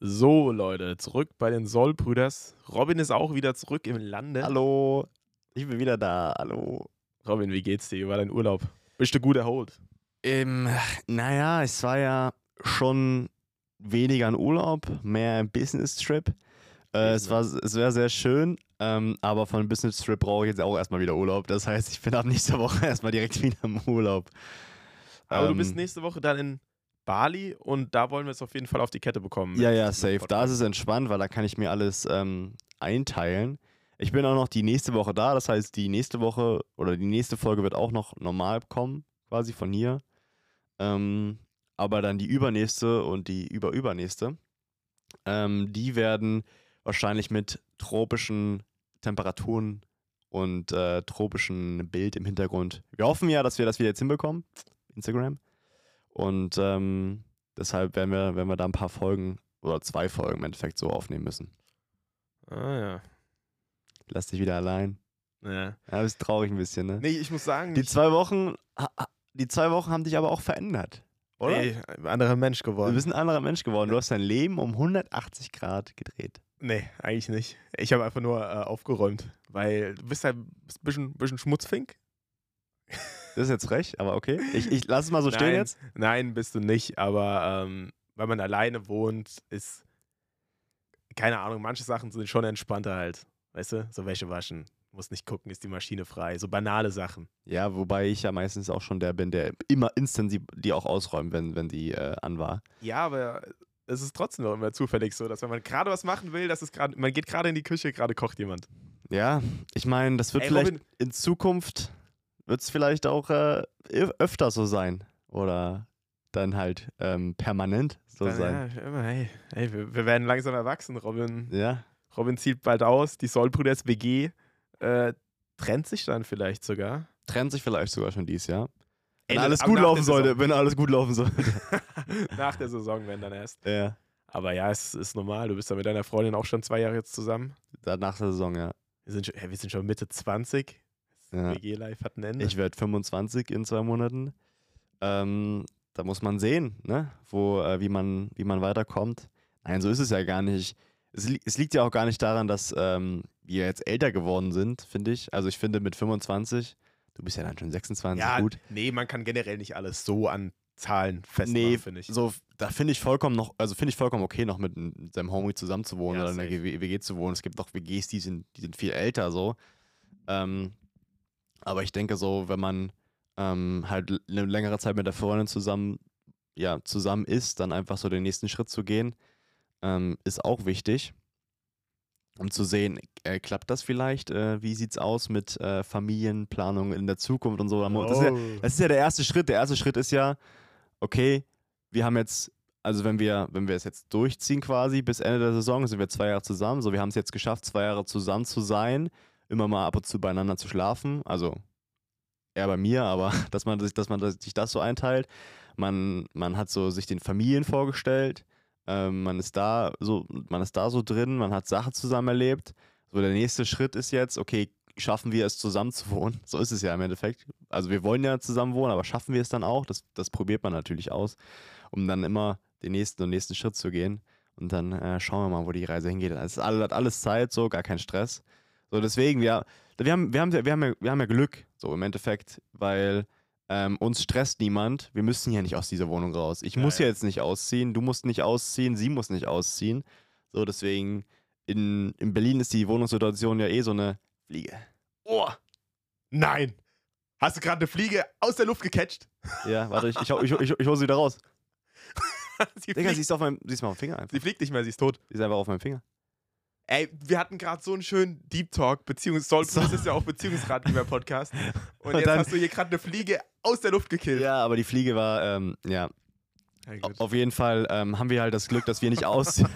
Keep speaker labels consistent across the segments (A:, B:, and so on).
A: So, Leute, zurück bei den Soll-Brüders. Robin ist auch wieder zurück im Lande.
B: Hallo, ich bin wieder da. Hallo.
A: Robin, wie geht's dir? Wie war dein Urlaub? Bist du gut erholt?
B: Ähm, naja, es war ja schon weniger ein Urlaub, mehr ein Business-Trip. Äh, es, war, es war sehr schön, ähm, aber von einem Business-Trip brauche ich jetzt auch erstmal wieder Urlaub. Das heißt, ich bin ab nächster Woche erstmal direkt wieder im Urlaub.
A: Aber du
B: Ähm,
A: bist nächste Woche dann in Bali und da wollen wir es auf jeden Fall auf die Kette bekommen.
B: Ja, ja, safe. Da ist es entspannt, weil da kann ich mir alles ähm, einteilen. Ich bin auch noch die nächste Woche da, das heißt, die nächste Woche oder die nächste Folge wird auch noch normal kommen, quasi von hier. Ähm, aber dann die übernächste und die überübernächste, ähm, die werden wahrscheinlich mit tropischen Temperaturen und äh, tropischen Bild im Hintergrund. Wir hoffen ja, dass wir das wieder jetzt hinbekommen. Instagram. Und ähm, deshalb werden wir, werden wir da ein paar Folgen oder zwei Folgen im Endeffekt so aufnehmen müssen.
A: Ah, ja.
B: Lass dich wieder allein.
A: ja.
B: Ja, bist traurig ein bisschen, ne?
A: Nee, ich muss sagen,
B: Die zwei Wochen, die zwei Wochen haben dich aber auch verändert, oder?
A: nee, ein anderer Mensch
B: Du
A: geworden.
B: bist ein anderer Mensch geworden. Du hast dein Leben um 180 Grad gedreht.
A: Nee, eigentlich nicht. Ich habe einfach nur äh, aufgeräumt, weil du bist halt ein bisschen, bisschen Schmutzfink.
B: Das ist jetzt frech, aber okay. Ich, ich lass es mal so stehen
A: Nein.
B: jetzt.
A: Nein, bist du nicht, aber ähm, weil man alleine wohnt, ist, keine Ahnung, manche Sachen sind schon entspannter halt. Weißt du, so Wäsche waschen, muss nicht gucken, ist die Maschine frei, so banale Sachen.
B: Ja, wobei ich ja meistens auch schon der bin, der immer instant die, die auch ausräumt, wenn, wenn die äh, an war.
A: Ja, aber es ist trotzdem noch immer zufällig so, dass wenn man gerade was machen will, dass es gerade, man geht gerade in die Küche, gerade kocht jemand.
B: Ja, ich meine, das wird
A: Ey,
B: vielleicht
A: Robin.
B: in Zukunft, wird es vielleicht auch äh, öfter so sein. Oder dann halt ähm, permanent so
A: Dann,
B: sein.
A: ja, immer, hey, hey wir, wir werden langsam erwachsen. Robin,
B: Ja.
A: Robin zieht bald aus, die Sollbrüders WG äh, trennt sich dann vielleicht sogar.
B: Trennt sich vielleicht sogar schon dies Jahr. Wenn
A: Ende-
B: alles gut laufen sollte, wenn alles gut laufen sollte.
A: Nach der Saison, wenn dann erst.
B: ja.
A: Aber ja, es ist normal. Du bist ja mit deiner Freundin auch schon zwei Jahre jetzt zusammen.
B: Nach der Saison, ja.
A: Wir sind schon, ja, wir sind schon Mitte 20.
B: Ja.
A: WG-Life hat ein Ende.
B: Ich werde 25 in zwei Monaten. Ähm, da muss man sehen, ne? Wo, äh, wie, man, wie man weiterkommt. Nein, so ist es ja gar nicht. Es, li es liegt ja auch gar nicht daran, dass ähm, wir jetzt älter geworden sind, finde ich. Also ich finde mit 25, du bist ja dann schon 26,
A: ja,
B: gut.
A: nee, man kann generell nicht alles so an Zahlen festmachen,
B: Nee,
A: finde ich.
B: so, da finde ich vollkommen noch, also finde ich vollkommen okay, noch mit, seinem Homie zusammen zu wohnen
A: Ja,
B: oder in der WG zu wohnen. Es gibt auch WGs, die sind, die sind viel älter so. Ähm, aber ich denke so, wenn man ähm, halt eine längere Zeit mit der Freundin zusammen, ja, zusammen ist, dann einfach so den nächsten Schritt zu gehen, ähm, ist auch wichtig. Um zu sehen, äh, klappt das vielleicht? Äh, wie sieht's aus mit äh, Familienplanung in der Zukunft und so? Das ist ja,
A: Oh.
B: das ist ja der erste Schritt. Der erste Schritt ist ja, okay, wir haben jetzt, also wenn wir, wenn wir es jetzt durchziehen quasi bis Ende der Saison, sind wir zwei Jahre zusammen. So, wir haben es jetzt geschafft, zwei Jahre zusammen zu sein, immer mal ab und zu beieinander zu schlafen. Also eher bei mir, aber dass man sich, dass man sich das so einteilt. Man, man hat so sich den Familien vorgestellt. Ähm, man ist da so, man ist da so drin, man hat Sachen zusammen erlebt. So, der nächste Schritt ist jetzt, okay, schaffen wir es zusammen zu wohnen? So ist es ja im Endeffekt. Also wir wollen ja zusammen wohnen, aber schaffen wir es dann auch? Das, das probiert man natürlich aus, um dann immer den nächsten und nächsten Schritt zu gehen. Und dann äh, schauen wir mal, wo die Reise hingeht. Es ist alles, hat alles Zeit, so, gar kein Stress. So, deswegen, wir, wir, haben, wir, haben, wir, haben ja, wir haben ja Glück, so im Endeffekt, weil ähm, uns stresst niemand. Wir müssen ja nicht aus dieser Wohnung raus. Ich
A: Ja,
B: muss ja jetzt nicht ausziehen, du musst nicht ausziehen, sie muss nicht ausziehen. So, deswegen, in, in Berlin ist die Wohnungssituation ja eh so eine Fliege.
A: Oh. Nein. Hast du gerade eine Fliege aus der Luft gecatcht?
B: Ja, warte, ich, ich, ich, ich, ich hole sie wieder raus.
A: sie,
B: Digga, sie ist auf meinem, sie ist mal auf dem Finger einfach.
A: sie fliegt nicht mehr, sie ist tot.
B: Sie ist einfach auf meinem Finger.
A: Ey, wir hatten gerade so einen schönen Deep Talk, Beziehungs Soul
B: So.
A: das ist ja auch Beziehungsratgeber-Podcast. Und,
B: Und
A: jetzt
B: dann-
A: hast du hier gerade eine Fliege aus der Luft gekillt.
B: Ja, aber die Fliege war, ähm, ja,
A: gut.
B: auf jeden Fall ähm, haben wir halt das Glück, dass wir nicht ausziehen,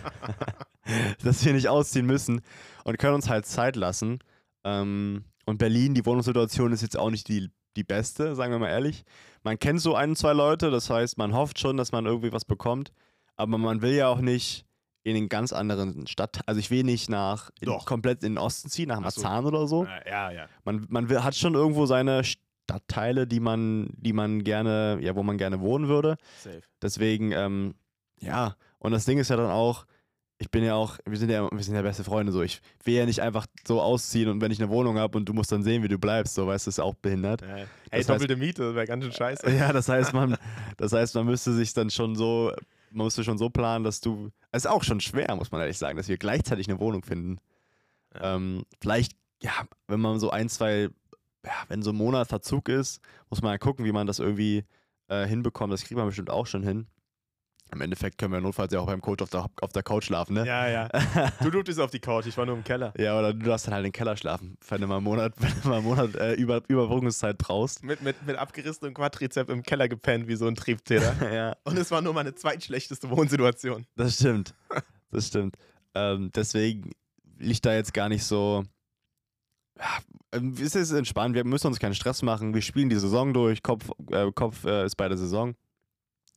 B: dass wir nicht ausziehen müssen und können uns halt Zeit lassen. Ähm, und Berlin, die Wohnungssituation ist jetzt auch nicht die, die beste, sagen wir mal ehrlich. Man kennt so ein, zwei Leute, das heißt, man hofft schon, dass man irgendwie was bekommt, aber man will ja auch nicht in einen ganz anderen Stadt, also ich will nicht nach in,
A: Doch.
B: komplett in den Osten ziehen, nach
A: Ach so.
B: Marzahn oder so.
A: Ja, ja, ja.
B: man, man will, hat schon irgendwo seine Stadtteile, die man, die man gerne, ja, wo man gerne wohnen würde.
A: Safe.
B: Deswegen, ähm, ja, und das Ding ist ja dann auch, ich bin ja auch, wir sind ja, wir sind ja beste Freunde so. Ich will ja nicht einfach so ausziehen und wenn ich eine Wohnung habe und du musst dann sehen, wie du bleibst, so weißt du, ist auch behindert.
A: Ja. Hey,
B: Das
A: doppelte Miete, wäre ganz schön scheiße.
B: Ja, das heißt, man, das heißt, man müsste sich dann schon so, man müsste schon so planen, dass du. Es ist auch schon schwer, muss man ehrlich sagen, dass wir gleichzeitig eine Wohnung finden.
A: Ja.
B: Ähm, vielleicht, ja, wenn man so ein, zwei, ja, wenn so ein Monat Verzug ist, muss man ja gucken, wie man das irgendwie äh, hinbekommt. Das kriegt man bestimmt auch schon hin. Im Endeffekt können wir notfalls ja auch beim Coach auf der, auf der Couch schlafen, ne?
A: Ja, ja. Du durftest auf die Couch, ich war nur im Keller.
B: Ja, oder du darfst dann halt im Keller schlafen, wenn du mal einen Monat, wenn du mal einen Monat äh, Über, Überbrückungszeit brauchst.
A: Mit, mit, mit abgerissenem Quadrizeps im Keller gepennt, wie so ein Triebtäter.
B: ja,
A: Und es war nur meine zweitschlechteste Wohnsituation.
B: das stimmt. Das stimmt. Ähm, deswegen liegt da jetzt gar nicht so. Ja, ähm, es ist entspannt, wir müssen uns keinen Stress machen. Wir spielen die Saison durch, Kopf, äh, Kopf äh, ist bei der Saison.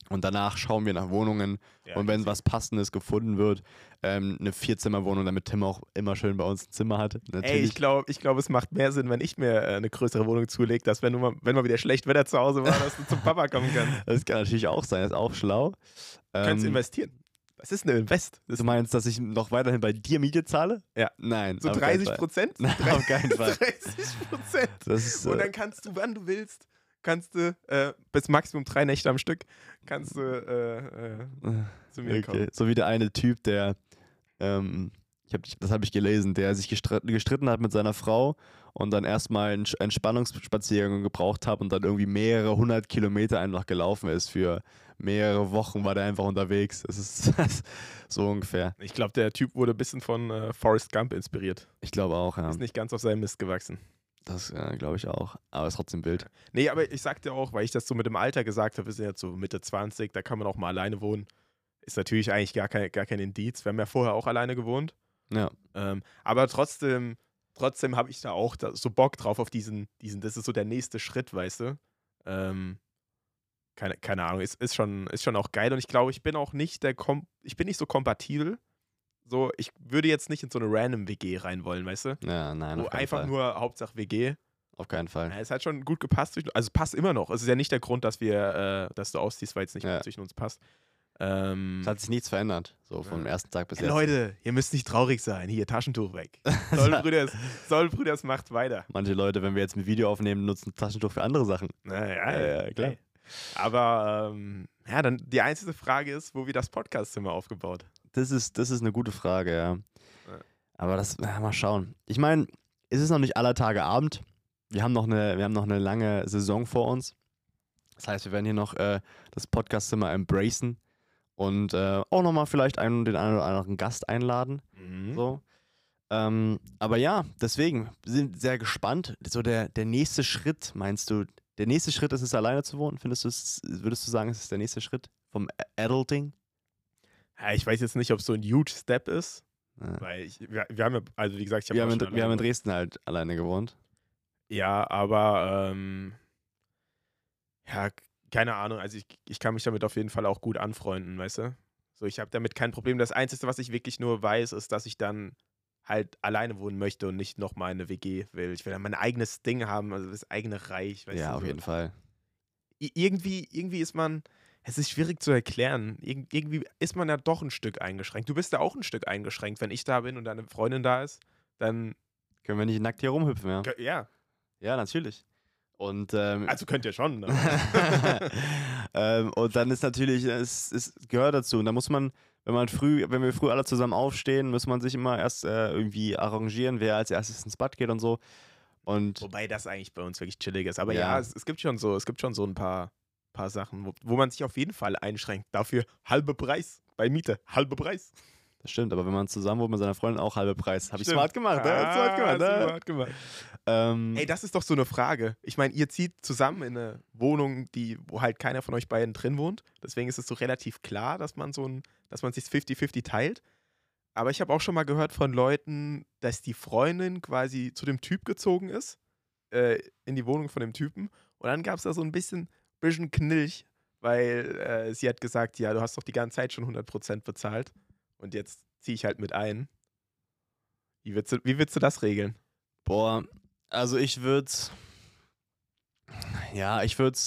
B: Und danach schauen wir nach Wohnungen.
A: Ja,
B: und wenn was Passendes gefunden wird, ähm, eine Vierzimmerwohnung, damit Tim auch immer schön bei uns ein Zimmer hat. Natürlich.
A: Ey, ich glaube, ich glaub, es macht mehr Sinn, wenn ich mir äh, eine größere Wohnung zulege, dass wenn, du mal, wenn mal wieder schlecht Wetter zu Hause war, dass du zum Papa kommen kannst.
B: das kann natürlich auch sein, das ist auch schlau.
A: Du kannst
B: Ähm,
A: investieren. Das ist eine Invest. Das
B: Du meinst, dass ich noch weiterhin bei dir Miete zahle?
A: Ja.
B: Nein.
A: so
B: auf keinen
A: 30
B: Fall.
A: Prozent?
B: Nein, auf keinen Fall.
A: 30 Prozent.
B: Das ist,
A: Und
B: äh,
A: dann kannst du, wann du willst, kannst du äh, bis Maximum drei Nächte am Stück, kannst du äh, äh, zu mir kommen.
B: okay. So wie der eine Typ, der, ähm, ich hab, das habe ich gelesen, der sich gestritten, gestritten hat mit seiner Frau und dann erstmal einen Entspannungsspaziergang gebraucht hat und dann irgendwie mehrere hundert Kilometer einfach gelaufen ist. Für mehrere Wochen war der einfach unterwegs. Das ist so ungefähr.
A: Ich glaube, der Typ wurde ein bisschen von äh, Forrest Gump inspiriert.
B: Ich glaube auch, ja.
A: Ist nicht ganz auf seinem Mist gewachsen.
B: Das äh, glaube ich auch. Aber ist trotzdem Bild.
A: Nee, aber ich sagte auch, weil ich das so mit dem Alter gesagt habe, wir sind jetzt so Mitte 20, da kann man auch mal alleine wohnen. Ist natürlich eigentlich gar kein, gar kein Indiz. Wir haben ja vorher auch alleine gewohnt.
B: Ja.
A: Ähm, aber trotzdem, trotzdem habe ich da auch da so Bock drauf auf diesen, diesen, das ist so der nächste Schritt, weißt du? Ähm, keine, keine Ahnung, ist, ist, schon, ist schon auch geil und ich glaube, ich bin auch nicht der, Kom ich bin nicht so kompatibel. So, ich würde jetzt nicht in so eine random WG rein wollen, weißt du?
B: Ja, nein,
A: Wo einfach
B: Fall.
A: nur Hauptsache WG.
B: Auf keinen Fall.
A: Ja, es hat schon gut gepasst. Also es passt immer noch. Es ist ja nicht der Grund, dass wir, äh, dass du ausziehst, weil es nicht
B: Ja.
A: mehr zwischen uns passt. Ähm,
B: Es hat sich nichts verändert. So vom
A: Ja.
B: ersten Tag bis jetzt.
A: Leute, ihr müsst nicht traurig sein. Hier, Taschentuch weg. Sollbrüders, Sollbrüders macht weiter.
B: Manche Leute, wenn wir jetzt ein Video aufnehmen, nutzen Taschentuch für andere Sachen.
A: Naja,
B: Ja, ja, klar.
A: Aber ähm, ja, dann die einzige Frage ist, wo wir das Podcastzimmer aufgebaut.
B: Das ist, das ist eine gute Frage, ja.
A: Ja.
B: Aber das, ja, mal schauen. Ich meine, es ist noch nicht aller Tage Abend. Wir haben noch eine, wir haben noch eine lange Saison vor uns. Das heißt, wir werden hier noch äh, das Podcastzimmer embracen und äh, auch nochmal vielleicht einen, den einen oder anderen Gast einladen.
A: Mhm.
B: So. Ähm, aber ja, deswegen wir sind sehr gespannt. So der, der nächste Schritt, meinst du, der nächste Schritt ist es, alleine zu wohnen? Findest du es, würdest du sagen, es ist der nächste Schritt vom Adulting?
A: Ja, ich weiß jetzt nicht, ob es so ein huge Step ist,
B: Ja.
A: weil ich, wir, wir haben ja, also wie gesagt, ich habe
B: Wir, haben in, wir haben in Dresden halt alleine gewohnt.
A: Ja, aber ähm, ja, keine Ahnung. Also ich, ich kann mich damit auf jeden Fall auch gut anfreunden, weißt du? So, ich habe damit kein Problem. Das Einzige, was ich wirklich nur weiß, ist, dass ich dann halt alleine wohnen möchte und nicht nochmal eine WG will. Ich will dann mein eigenes Ding haben, also das eigene Reich, weißt
B: ja,
A: du?
B: auf
A: so.
B: jeden Fall.
A: I- Irgendwie, irgendwie ist man, es ist schwierig zu erklären. Irg irgendwie ist man ja doch ein Stück eingeschränkt. Du bist ja auch ein Stück eingeschränkt. Wenn ich da bin und deine Freundin da ist, dann,
B: Können wir nicht nackt hier rumhüpfen, ja?
A: ja,
B: Ja, natürlich. Und, ähm,
A: also könnt ihr schon. Ne?
B: ähm, und dann ist natürlich, es, es gehört dazu. Und da muss man, wenn man früh, wenn wir früh alle zusammen aufstehen, muss man sich immer erst äh, irgendwie arrangieren, wer als erstes ins Bad geht und so. Und
A: Wobei das eigentlich bei uns wirklich chillig ist. Aber
B: Ja.
A: ja, es, es gibt schon so, es gibt schon so ein paar, paar Sachen, wo, wo man sich auf jeden Fall einschränkt. Dafür halbe Preis bei Miete. Halbe Preis.
B: das stimmt, aber wenn man zusammen wohnt mit seiner Freundin, auch halbe Preis. Habe ich
A: Stimmt.
B: smart gemacht, ne?
A: Ah,
B: Smart gemacht, ne?
A: smart gemacht.
B: Ähm,
A: Ey, das ist doch so eine Frage. Ich meine, ihr zieht zusammen in eine Wohnung, die, wo halt keiner von euch beiden drin wohnt. Deswegen ist es so relativ klar, dass man so ein, dass man sich 50-50 teilt. Aber ich habe auch schon mal gehört von Leuten, dass die Freundin quasi zu dem Typ gezogen ist, äh, in die Wohnung von dem Typen. Und dann gab es da so ein bisschen, bisschen Knilch, weil äh, sie hat gesagt, ja, du hast doch die ganze Zeit schon 100% bezahlt. Und jetzt ziehe ich halt mit ein. Wie willst du, wie willst du das regeln?
B: Boah, also ich würde Ja, ich würde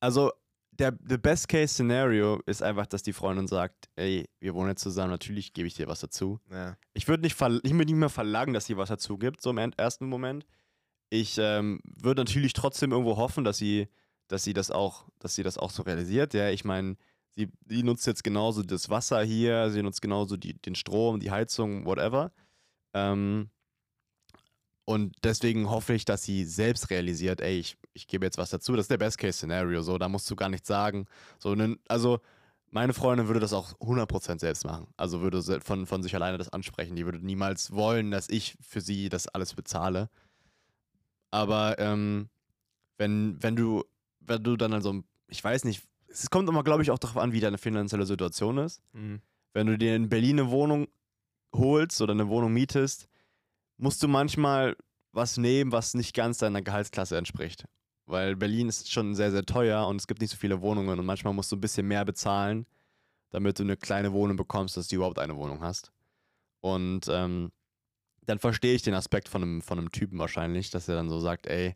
B: Also, der, der Best Case Scenario ist einfach, dass die Freundin sagt, ey, wir wohnen jetzt zusammen, natürlich gebe ich dir was dazu.
A: Ja.
B: Ich würde nicht, ich würd nicht mehr verlangen, dass sie was dazu gibt, so im en- ersten Moment. Ich ähm, würde natürlich trotzdem irgendwo hoffen, dass sie, dass sie das auch, dass sie das auch so realisiert. Ja, ich meine, sie, sie nutzt jetzt genauso das Wasser hier, sie nutzt genauso die, den Strom, die Heizung, whatever. Ähm, und deswegen hoffe ich, dass sie selbst realisiert, ey, ich, ich gebe jetzt was dazu. Das ist der Best-Case-Szenario, so, da musst du gar nichts sagen. So, also, meine Freundin würde das auch 100% selbst machen. Also würde von, von sich alleine das ansprechen. Die würde niemals wollen, dass ich für sie das alles bezahle. Aber ähm, wenn, wenn du, wenn du dann also, ich weiß nicht, es kommt immer, glaube ich, auch darauf an, wie deine finanzielle Situation ist.
A: Mhm.
B: Wenn du dir in Berlin eine Wohnung holst oder eine Wohnung mietest, musst du manchmal was nehmen, was nicht ganz deiner Gehaltsklasse entspricht. Weil Berlin ist schon sehr, sehr teuer und es gibt nicht so viele Wohnungen und manchmal musst du ein bisschen mehr bezahlen, damit du eine kleine Wohnung bekommst, dass du überhaupt eine Wohnung hast. Und ähm, dann verstehe ich den Aspekt von einem, von einem Typen wahrscheinlich, dass er dann so sagt, ey,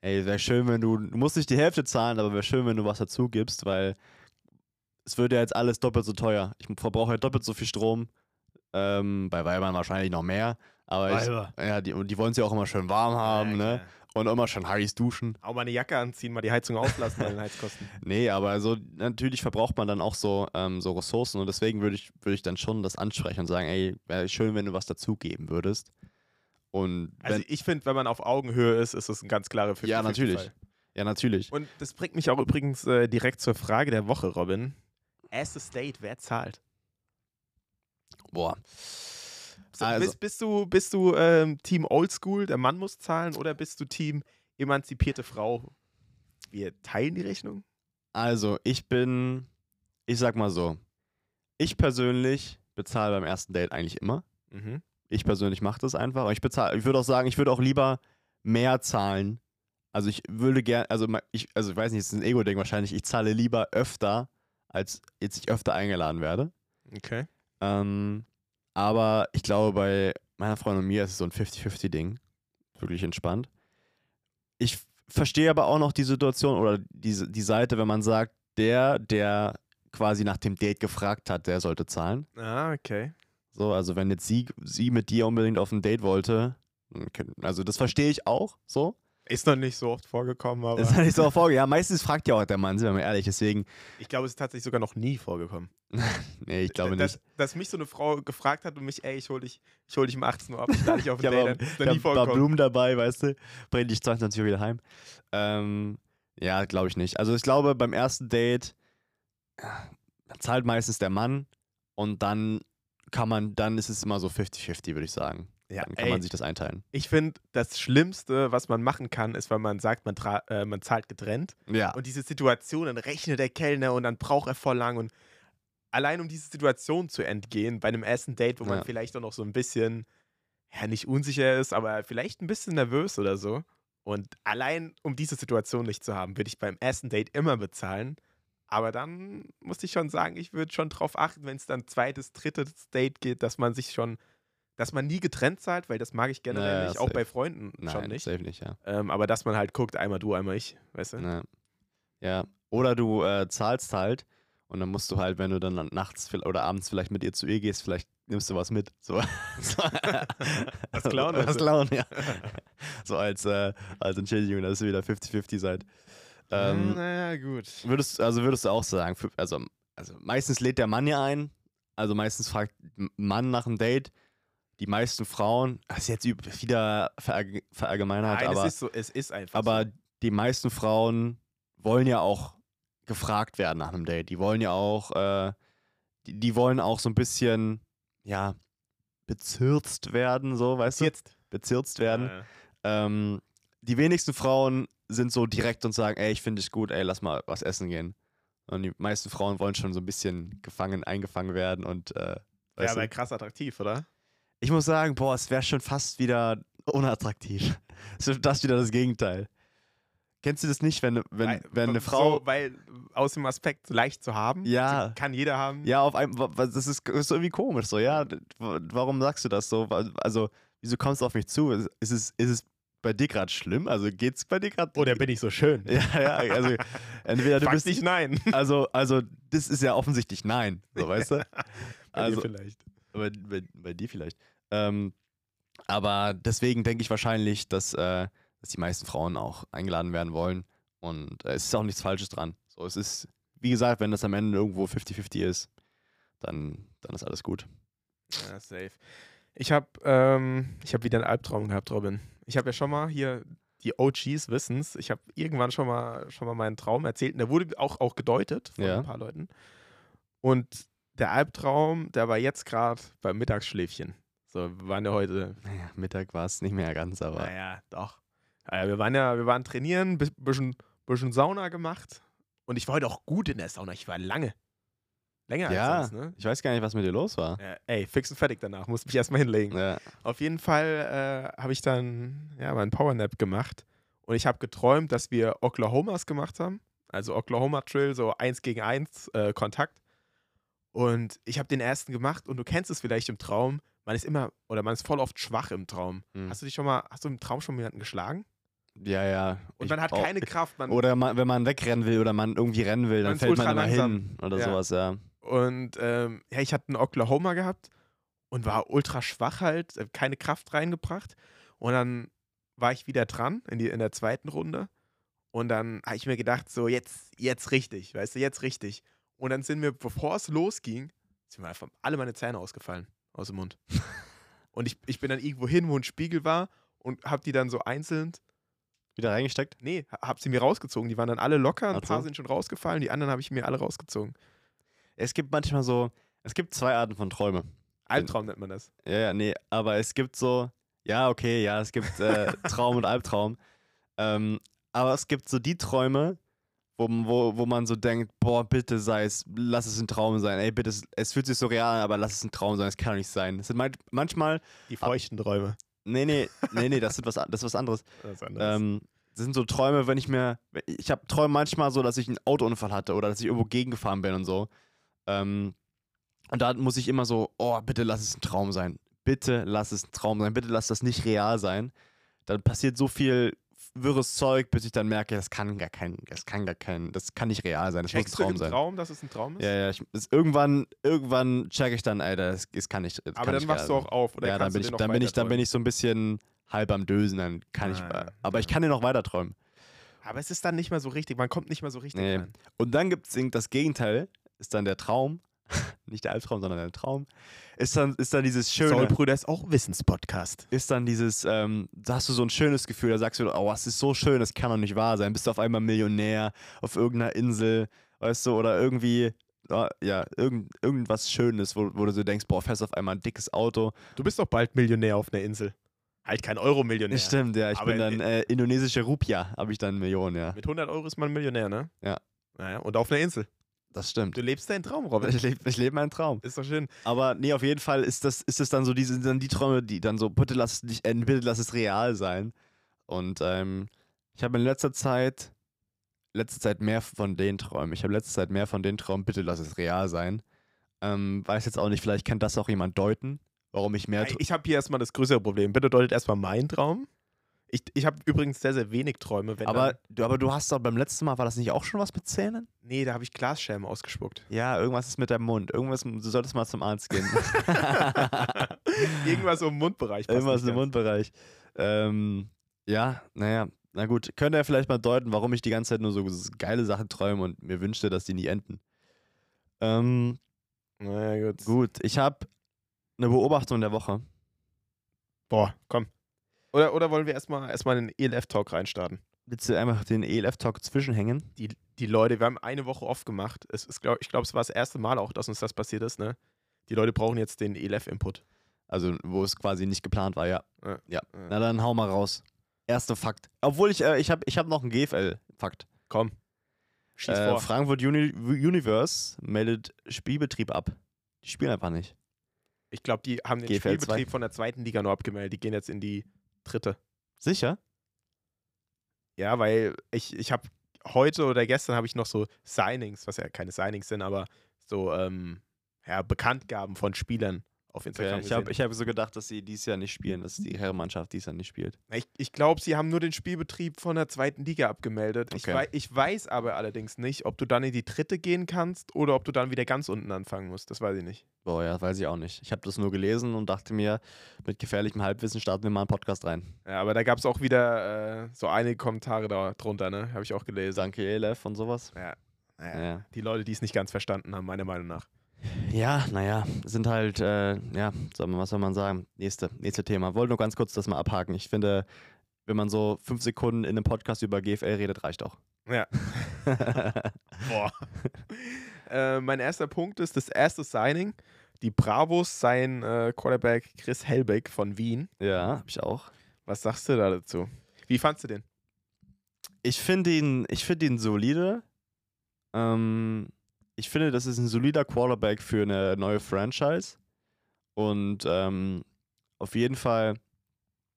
B: ey, wäre schön, wenn du, du musst nicht die Hälfte zahlen, aber wäre schön, wenn du was dazu gibst, weil es wird ja jetzt alles doppelt so teuer. Ich verbrauche ja doppelt so viel Strom, ähm, bei Weibern wahrscheinlich noch mehr, aber ich, ja, die, die wollen es ja auch immer schön warm haben,
A: Ja,
B: ne?
A: klar.
B: Und immer schön heiß duschen.
A: Auch mal eine Jacke anziehen, mal die Heizung auslassen bei den Heizkosten.
B: Nee, aber so natürlich verbraucht man dann auch so, ähm, so Ressourcen und deswegen würde ich, würde ich dann schon das ansprechen und sagen, ey, wäre schön, wenn du was dazugeben würdest. Und
A: Also ich finde, wenn man auf Augenhöhe ist, ist es ein ganz klarer 50
B: ja, natürlich. Ja, natürlich.
A: Und das bringt mich auch übrigens äh, direkt zur Frage der Woche, Robin. Erstes Date, wer zahlt?
B: Boah.
A: So,
B: Also-
A: bist, bist du, bist du ähm, Team Oldschool, der Mann muss zahlen, oder bist du Team emanzipierte Frau? Wir teilen die Rechnung?
B: Also, ich bin, ich sag mal so, ich persönlich bezahle beim ersten Date eigentlich immer.
A: Mhm.
B: Ich persönlich mache das einfach. Ich bezahle, ich würde auch sagen, ich würde auch lieber mehr zahlen. Also ich würde gerne, also ich, also ich weiß nicht, es ist ein Ego-Ding wahrscheinlich, ich zahle lieber öfter, als jetzt ich öfter eingeladen werde.
A: Okay.
B: Ähm, aber ich glaube, bei meiner Freundin und mir ist es so ein 50-50-Ding. Wirklich entspannt. Ich verstehe aber auch noch die Situation oder diese, die Seite, wenn man sagt, der, der quasi nach dem Date gefragt hat, der sollte zahlen.
A: Ah, okay.
B: So, also wenn jetzt sie, sie mit dir unbedingt auf ein Date wollte, also das verstehe ich auch so.
A: Ist noch nicht so oft vorgekommen, aber
B: ist nicht so vorge. Ja, meistens fragt ja auch der Mann, sind wir mal ehrlich. Deswegen,
A: ich glaube, es ist tatsächlich sogar noch nie vorgekommen.
B: nee, ich glaube
A: dass,
B: nicht.
A: Dass mich so eine Frau gefragt hat und mich, ey, ich hol dich, ich hol dich um 18 Uhr ab, ich lade dich auf
B: Ich habe
A: Date. noch
B: da
A: nie
B: ein paar
A: vorgekommen.
B: Blumen dabei, weißt du, bring dich 22 Uhr wieder heim. Ähm, ja, glaube ich nicht. Also ich glaube, beim ersten Date ja, zahlt meistens der Mann und dann kann man, dann ist es immer so 50-50, würde ich sagen.
A: Ja,
B: Dann kann
A: ey,
B: man sich das einteilen.
A: ich finde, das Schlimmste, was man machen kann, ist, wenn man sagt, man, tra- äh, man zahlt getrennt.
B: Ja.
A: Und diese Situation, dann rechnet der Kellner und dann braucht er voll lang. Und allein um diese Situation zu entgehen, bei einem ersten Date, wo man
B: Ja.
A: vielleicht auch noch so ein bisschen, ja, nicht unsicher ist, aber vielleicht ein bisschen nervös oder so. Und allein um diese Situation nicht zu haben, würde ich beim ersten Date immer bezahlen. Aber dann muss ich schon sagen, ich würde schon drauf achten, wenn es dann zweites, drittes Date geht, dass man sich schon, dass man nie getrennt zahlt, weil das mag ich generell
B: Naja,
A: nicht, auch
B: safe.
A: bei Freunden
B: Nein,
A: schon nicht.
B: safe nicht, ja.
A: Ähm, aber dass man halt guckt, einmal du, einmal ich, weißt du?
B: Ja. ja. Oder du äh, zahlst halt und dann musst du halt, wenn du dann nachts oder abends vielleicht mit ihr zu ihr gehst, vielleicht nimmst du was mit. So.
A: Was klauen,
B: Was
A: also.
B: klauen, ja. So als, äh, als Entschädigung, dass ihr wieder 50-50 seid. Ähm,
A: naja, gut.
B: würdest, also würdest du auch sagen, also, also meistens lädt der Mann ja ein, also meistens fragt Mann nach einem Date. Die meisten Frauen, das ist jetzt wieder verallg- verallgemeinert,
A: Nein,
B: aber
A: es ist so, es ist einfach
B: aber
A: so.
B: die meisten Frauen wollen ja auch gefragt werden nach einem Date. Die wollen ja auch, äh, die, die wollen auch so ein bisschen, ja, bezirzt werden, so, weißt
A: jetzt.
B: du? Bezirzt werden.
A: Ja, ja.
B: Ähm, die wenigsten Frauen sind so direkt und sagen, ey, ich finde dich gut, ey, lass mal was essen gehen. Und die meisten Frauen wollen schon so ein bisschen gefangen, eingefangen werden und, äh,
A: Ja,
B: weißt
A: aber
B: du?
A: krass attraktiv, oder?
B: Ich muss sagen, boah, es wäre schon fast wieder unattraktiv. Es ist das wieder das Gegenteil. Kennst du das nicht, wenn, wenn,
A: Weil-
B: wenn eine
A: so,
B: Frau.
A: weil aus dem Aspekt leicht zu haben,
B: Ja.
A: so kann jeder haben.
B: ja, auf einem. wa- Das ist, ist irgendwie komisch so, ja. Warum sagst du das so? Also, wieso kommst du auf mich zu? Ist es, ist es bei dir gerade schlimm? Also geht's bei dir gerade?
A: Oder bin ich so schön?
B: Ja, ja, also entweder du
A: Frag
B: bist
A: nicht nein.
B: Also, also das ist ja offensichtlich nein, so weißt du? Also-
A: vielleicht.
B: Bei, bei, bei dir vielleicht. Ähm, aber deswegen denke ich wahrscheinlich, dass, äh, dass die meisten Frauen auch eingeladen werden wollen. Und äh, es ist auch nichts Falsches dran. So, es ist, wie gesagt, wenn das am Ende irgendwo 50-50 ist, dann, dann ist alles gut.
A: Ja, safe. Ich habe ähm, ich hab wieder einen Albtraum gehabt, Robin. Ich habe ja schon mal hier, die OGs wissen's, ich habe irgendwann schon mal, schon mal meinen Traum erzählt und der wurde auch, auch gedeutet von
B: Ja.
A: ein paar Leuten. Und der Albtraum, der war jetzt gerade beim Mittagsschläfchen. So, wir waren ja heute,
B: Naja, Mittag war es nicht mehr ganz, aber
A: naja, doch. Naja, wir waren ja, wir waren trainieren, bi- bisschen, bisschen Sauna gemacht und ich war heute auch gut in der Sauna. Ich war lange. Länger
B: Ja.
A: als sonst, ne?
B: ich weiß gar nicht, was mit dir los war.
A: Ja, ey, fix und fertig danach. Muss mich erstmal hinlegen.
B: Ja.
A: Auf jeden Fall äh, habe ich dann ja, meinen Powernap gemacht und ich habe geträumt, dass wir Oklahomas gemacht haben. Also Oklahoma Trill, so eins gegen eins äh, Kontakt. Und ich habe den ersten gemacht und du kennst es vielleicht im Traum. Man ist immer oder man ist voll oft schwach im Traum.
B: Hm.
A: Hast du dich schon mal, hast du im Traum schon jemanden geschlagen?
B: Ja, ja.
A: Und
B: Ich
A: man hat
B: brauch-
A: keine Kraft. Man,
B: Oder man, wenn man wegrennen will oder man irgendwie rennen will, dann
A: ist
B: fällt man
A: ultra
B: immer
A: langsam.
B: hin oder
A: Ja.
B: sowas, ja.
A: Und ähm, ja, ich hatte einen Oklahoma gehabt und war ultra schwach halt, äh, keine Kraft reingebracht. Und dann war ich wieder dran in, die, in der zweiten Runde. Und dann habe ich mir gedacht, so jetzt, jetzt richtig, weißt du, jetzt richtig. Und dann sind mir, bevor es losging, sind mir einfach alle meine Zähne ausgefallen aus dem Mund. und ich, ich bin dann irgendwo hin, wo ein Spiegel war und habe die dann so einzeln,
B: Wieder reingesteckt?
A: nee, habe sie mir rausgezogen. Die waren dann alle locker, ein
B: Ach so.
A: paar sind schon rausgefallen, die anderen habe ich mir alle rausgezogen.
B: Es gibt manchmal so, es gibt zwei Arten von Träume.
A: Albtraum nennt man das.
B: Ja, ja, nee, aber es gibt so, ja, okay, ja, es gibt äh, Traum und Albtraum. Ähm, aber es gibt so die Träume, wo, wo, wo man so denkt, boah, bitte sei es, lass es ein Traum sein. Ey, bitte, es, fühlt sich so real an, aber lass es ein Traum sein, es kann doch nicht sein. Es sind man, manchmal,
A: Die feuchten Träume.
B: nee, nee, nee, nee, das, sind was, das ist was anderes.
A: Das ist anders.
B: Ähm, das sind so Träume, wenn ich mir. Ich habe Träume manchmal so, dass ich einen Autounfall hatte oder dass ich irgendwo gegengefahren bin und so. Ähm, und da muss ich immer so, oh, bitte lass es ein Traum sein. Bitte lass es ein Traum sein. Bitte lass das nicht real sein. Dann passiert so viel wirres Zeug, bis ich dann merke, das kann gar kein, das kann gar kein, das kann nicht real sein. Das muss ein
A: Checkst du
B: Traum
A: im
B: sein.
A: Traum, dass es ein Traum ist?
B: Ja, ja, ich, das, irgendwann, irgendwann check ich dann, Alter, das, das kann nicht. Das
A: Aber
B: kann
A: dann
B: nicht
A: wachst du auch auf. Oder
B: ja, dann bin ich, dann bin ich, dann bin ich so ein bisschen halb am Dösen, dann kann ich,
A: Ah,
B: aber ich
A: ja.
B: kann den noch weiter träumen.
A: Aber es ist dann nicht mehr so richtig. Man kommt nicht mehr so richtig
B: Nee.
A: rein.
B: Und dann gibt es das Gegenteil, ist dann der Traum, nicht der Albtraum, sondern der Traum, ist dann, ist dann dieses schöne,
A: Soulbrüder ist auch Wissenspodcast.
B: ist dann dieses, ähm, da hast du so ein schönes Gefühl, da sagst du, oh, es ist so schön, das kann doch nicht wahr sein. Bist du auf einmal Millionär auf irgendeiner Insel, weißt du, oder irgendwie, oh, ja, irgend, irgendwas Schönes, wo, wo du so denkst, boah, fährst auf einmal ein dickes Auto.
A: Du bist doch bald Millionär auf einer Insel. Halt kein Euro-Millionär.
B: Stimmt, ja, ich
A: Aber
B: bin dann äh, indonesische Rupia, habe ich dann Millionen, ja.
A: Mit 100 Euro ist man Millionär, ne?
B: Ja.
A: Naja, und auf einer Insel.
B: Das stimmt.
A: Du lebst deinen Traum, Robin.
B: Ich lebe ich leb meinen Traum.
A: Ist doch schön.
B: Aber nee, auf jeden Fall ist das, ist das dann so diese, dann die Träume, die dann so, bitte lass es nicht enden, bitte lass es real sein. Und ähm, ich habe in letzter Zeit, letzte Zeit mehr von den Träumen. Ich habe letzte Zeit mehr von den Träumen, bitte lass es real sein. Ähm, weiß jetzt auch nicht, vielleicht kann das auch jemand deuten, warum ich mehr.
A: Ich habe hier erstmal das größere Problem. Bitte deutet erstmal meinen Traum. Ich, ich habe übrigens sehr, sehr wenig Träume.
B: Aber,
A: dann,
B: du, aber du hast doch beim letzten Mal, war das nicht auch schon was mit Zähnen?
A: nee, da habe ich Glasscherben ausgespuckt.
B: Ja, irgendwas ist mit deinem Mund. Irgendwas, du solltest mal zum Arzt gehen.
A: Irgendwas im Mundbereich.
B: Irgendwas im. Mundbereich. Ähm, ja, naja, na gut. Könnt ihr vielleicht mal deuten, warum ich die ganze Zeit nur so geile Sachen träume und mir wünschte, dass die nie enden? Ähm,
A: Naja, gut.
B: gut, ich habe eine Beobachtung der Woche.
A: Boah, komm. Oder, oder wollen wir erstmal erstmal den ELF-Talk reinstarten?
B: Willst du einfach den ELF-Talk zwischenhängen?
A: Die, die Leute, wir haben eine Woche off gemacht. Es ist, glaub, ich glaube, es war das erste Mal auch, dass uns das passiert ist, ne? Die Leute brauchen jetzt den ELF-Input.
B: Also, wo es quasi nicht geplant war, ja.
A: Ja.
B: Ja. Na dann hau mal raus. Erster Fakt. Obwohl ich, äh, ich habe ich hab noch einen GFL-Fakt.
A: Komm. Schieß
B: Äh,
A: vor.
B: Frankfurt Uni Universe meldet Spielbetrieb ab. Die spielen einfach nicht.
A: Ich glaube, die haben den
B: GFL
A: Spielbetrieb von der zweiten Liga nur abgemeldet. Die gehen jetzt in die dritte.
B: Sicher?
A: Ja, weil ich, ich habe heute oder gestern habe ich noch so Signings, was ja keine Signings sind, aber so ähm, ja, Bekanntgaben von Spielern auf Instagram
B: Ja, ich habe ich hab so gedacht, dass sie dieses Jahr nicht spielen, dass die Herrenmannschaft dieses Jahr nicht spielt.
A: Ich, ich glaube, sie haben nur den Spielbetrieb von der zweiten Liga abgemeldet. Ich,
B: Okay.
A: wei ich weiß aber allerdings nicht, ob du dann in die dritte gehen kannst oder ob du dann wieder ganz unten anfangen musst. Das weiß ich nicht.
B: Boah, ja, weiß ich auch nicht. Ich habe das nur gelesen und dachte mir, mit gefährlichem Halbwissen starten wir mal einen Podcast rein.
A: Ja, aber da gab es auch wieder äh, so einige Kommentare da drunter, ne? Habe ich auch gelesen.
B: Danke, Elef und sowas.
A: Ja. Naja,
B: Ja.
A: Die Leute, die es nicht ganz verstanden haben, meiner Meinung nach.
B: Ja, naja, sind halt, äh, ja, was soll man sagen? Nächste, nächste Thema. Wollte nur ganz kurz das mal abhaken. Ich finde, wenn man so fünf Sekunden in einem Podcast über GFL redet, reicht auch.
A: Ja. Boah. äh, mein erster Punkt ist das erste Signing. Die Bravos, sein äh, Quarterback Chris Helbeck von Wien.
B: ja, hab ich auch.
A: Was sagst du da dazu? Wie fandst du den?
B: Ich finde ihn, ich finde ihn solide. Ähm, ich finde, das ist ein solider Quarterback für eine neue Franchise. Und ähm, auf jeden Fall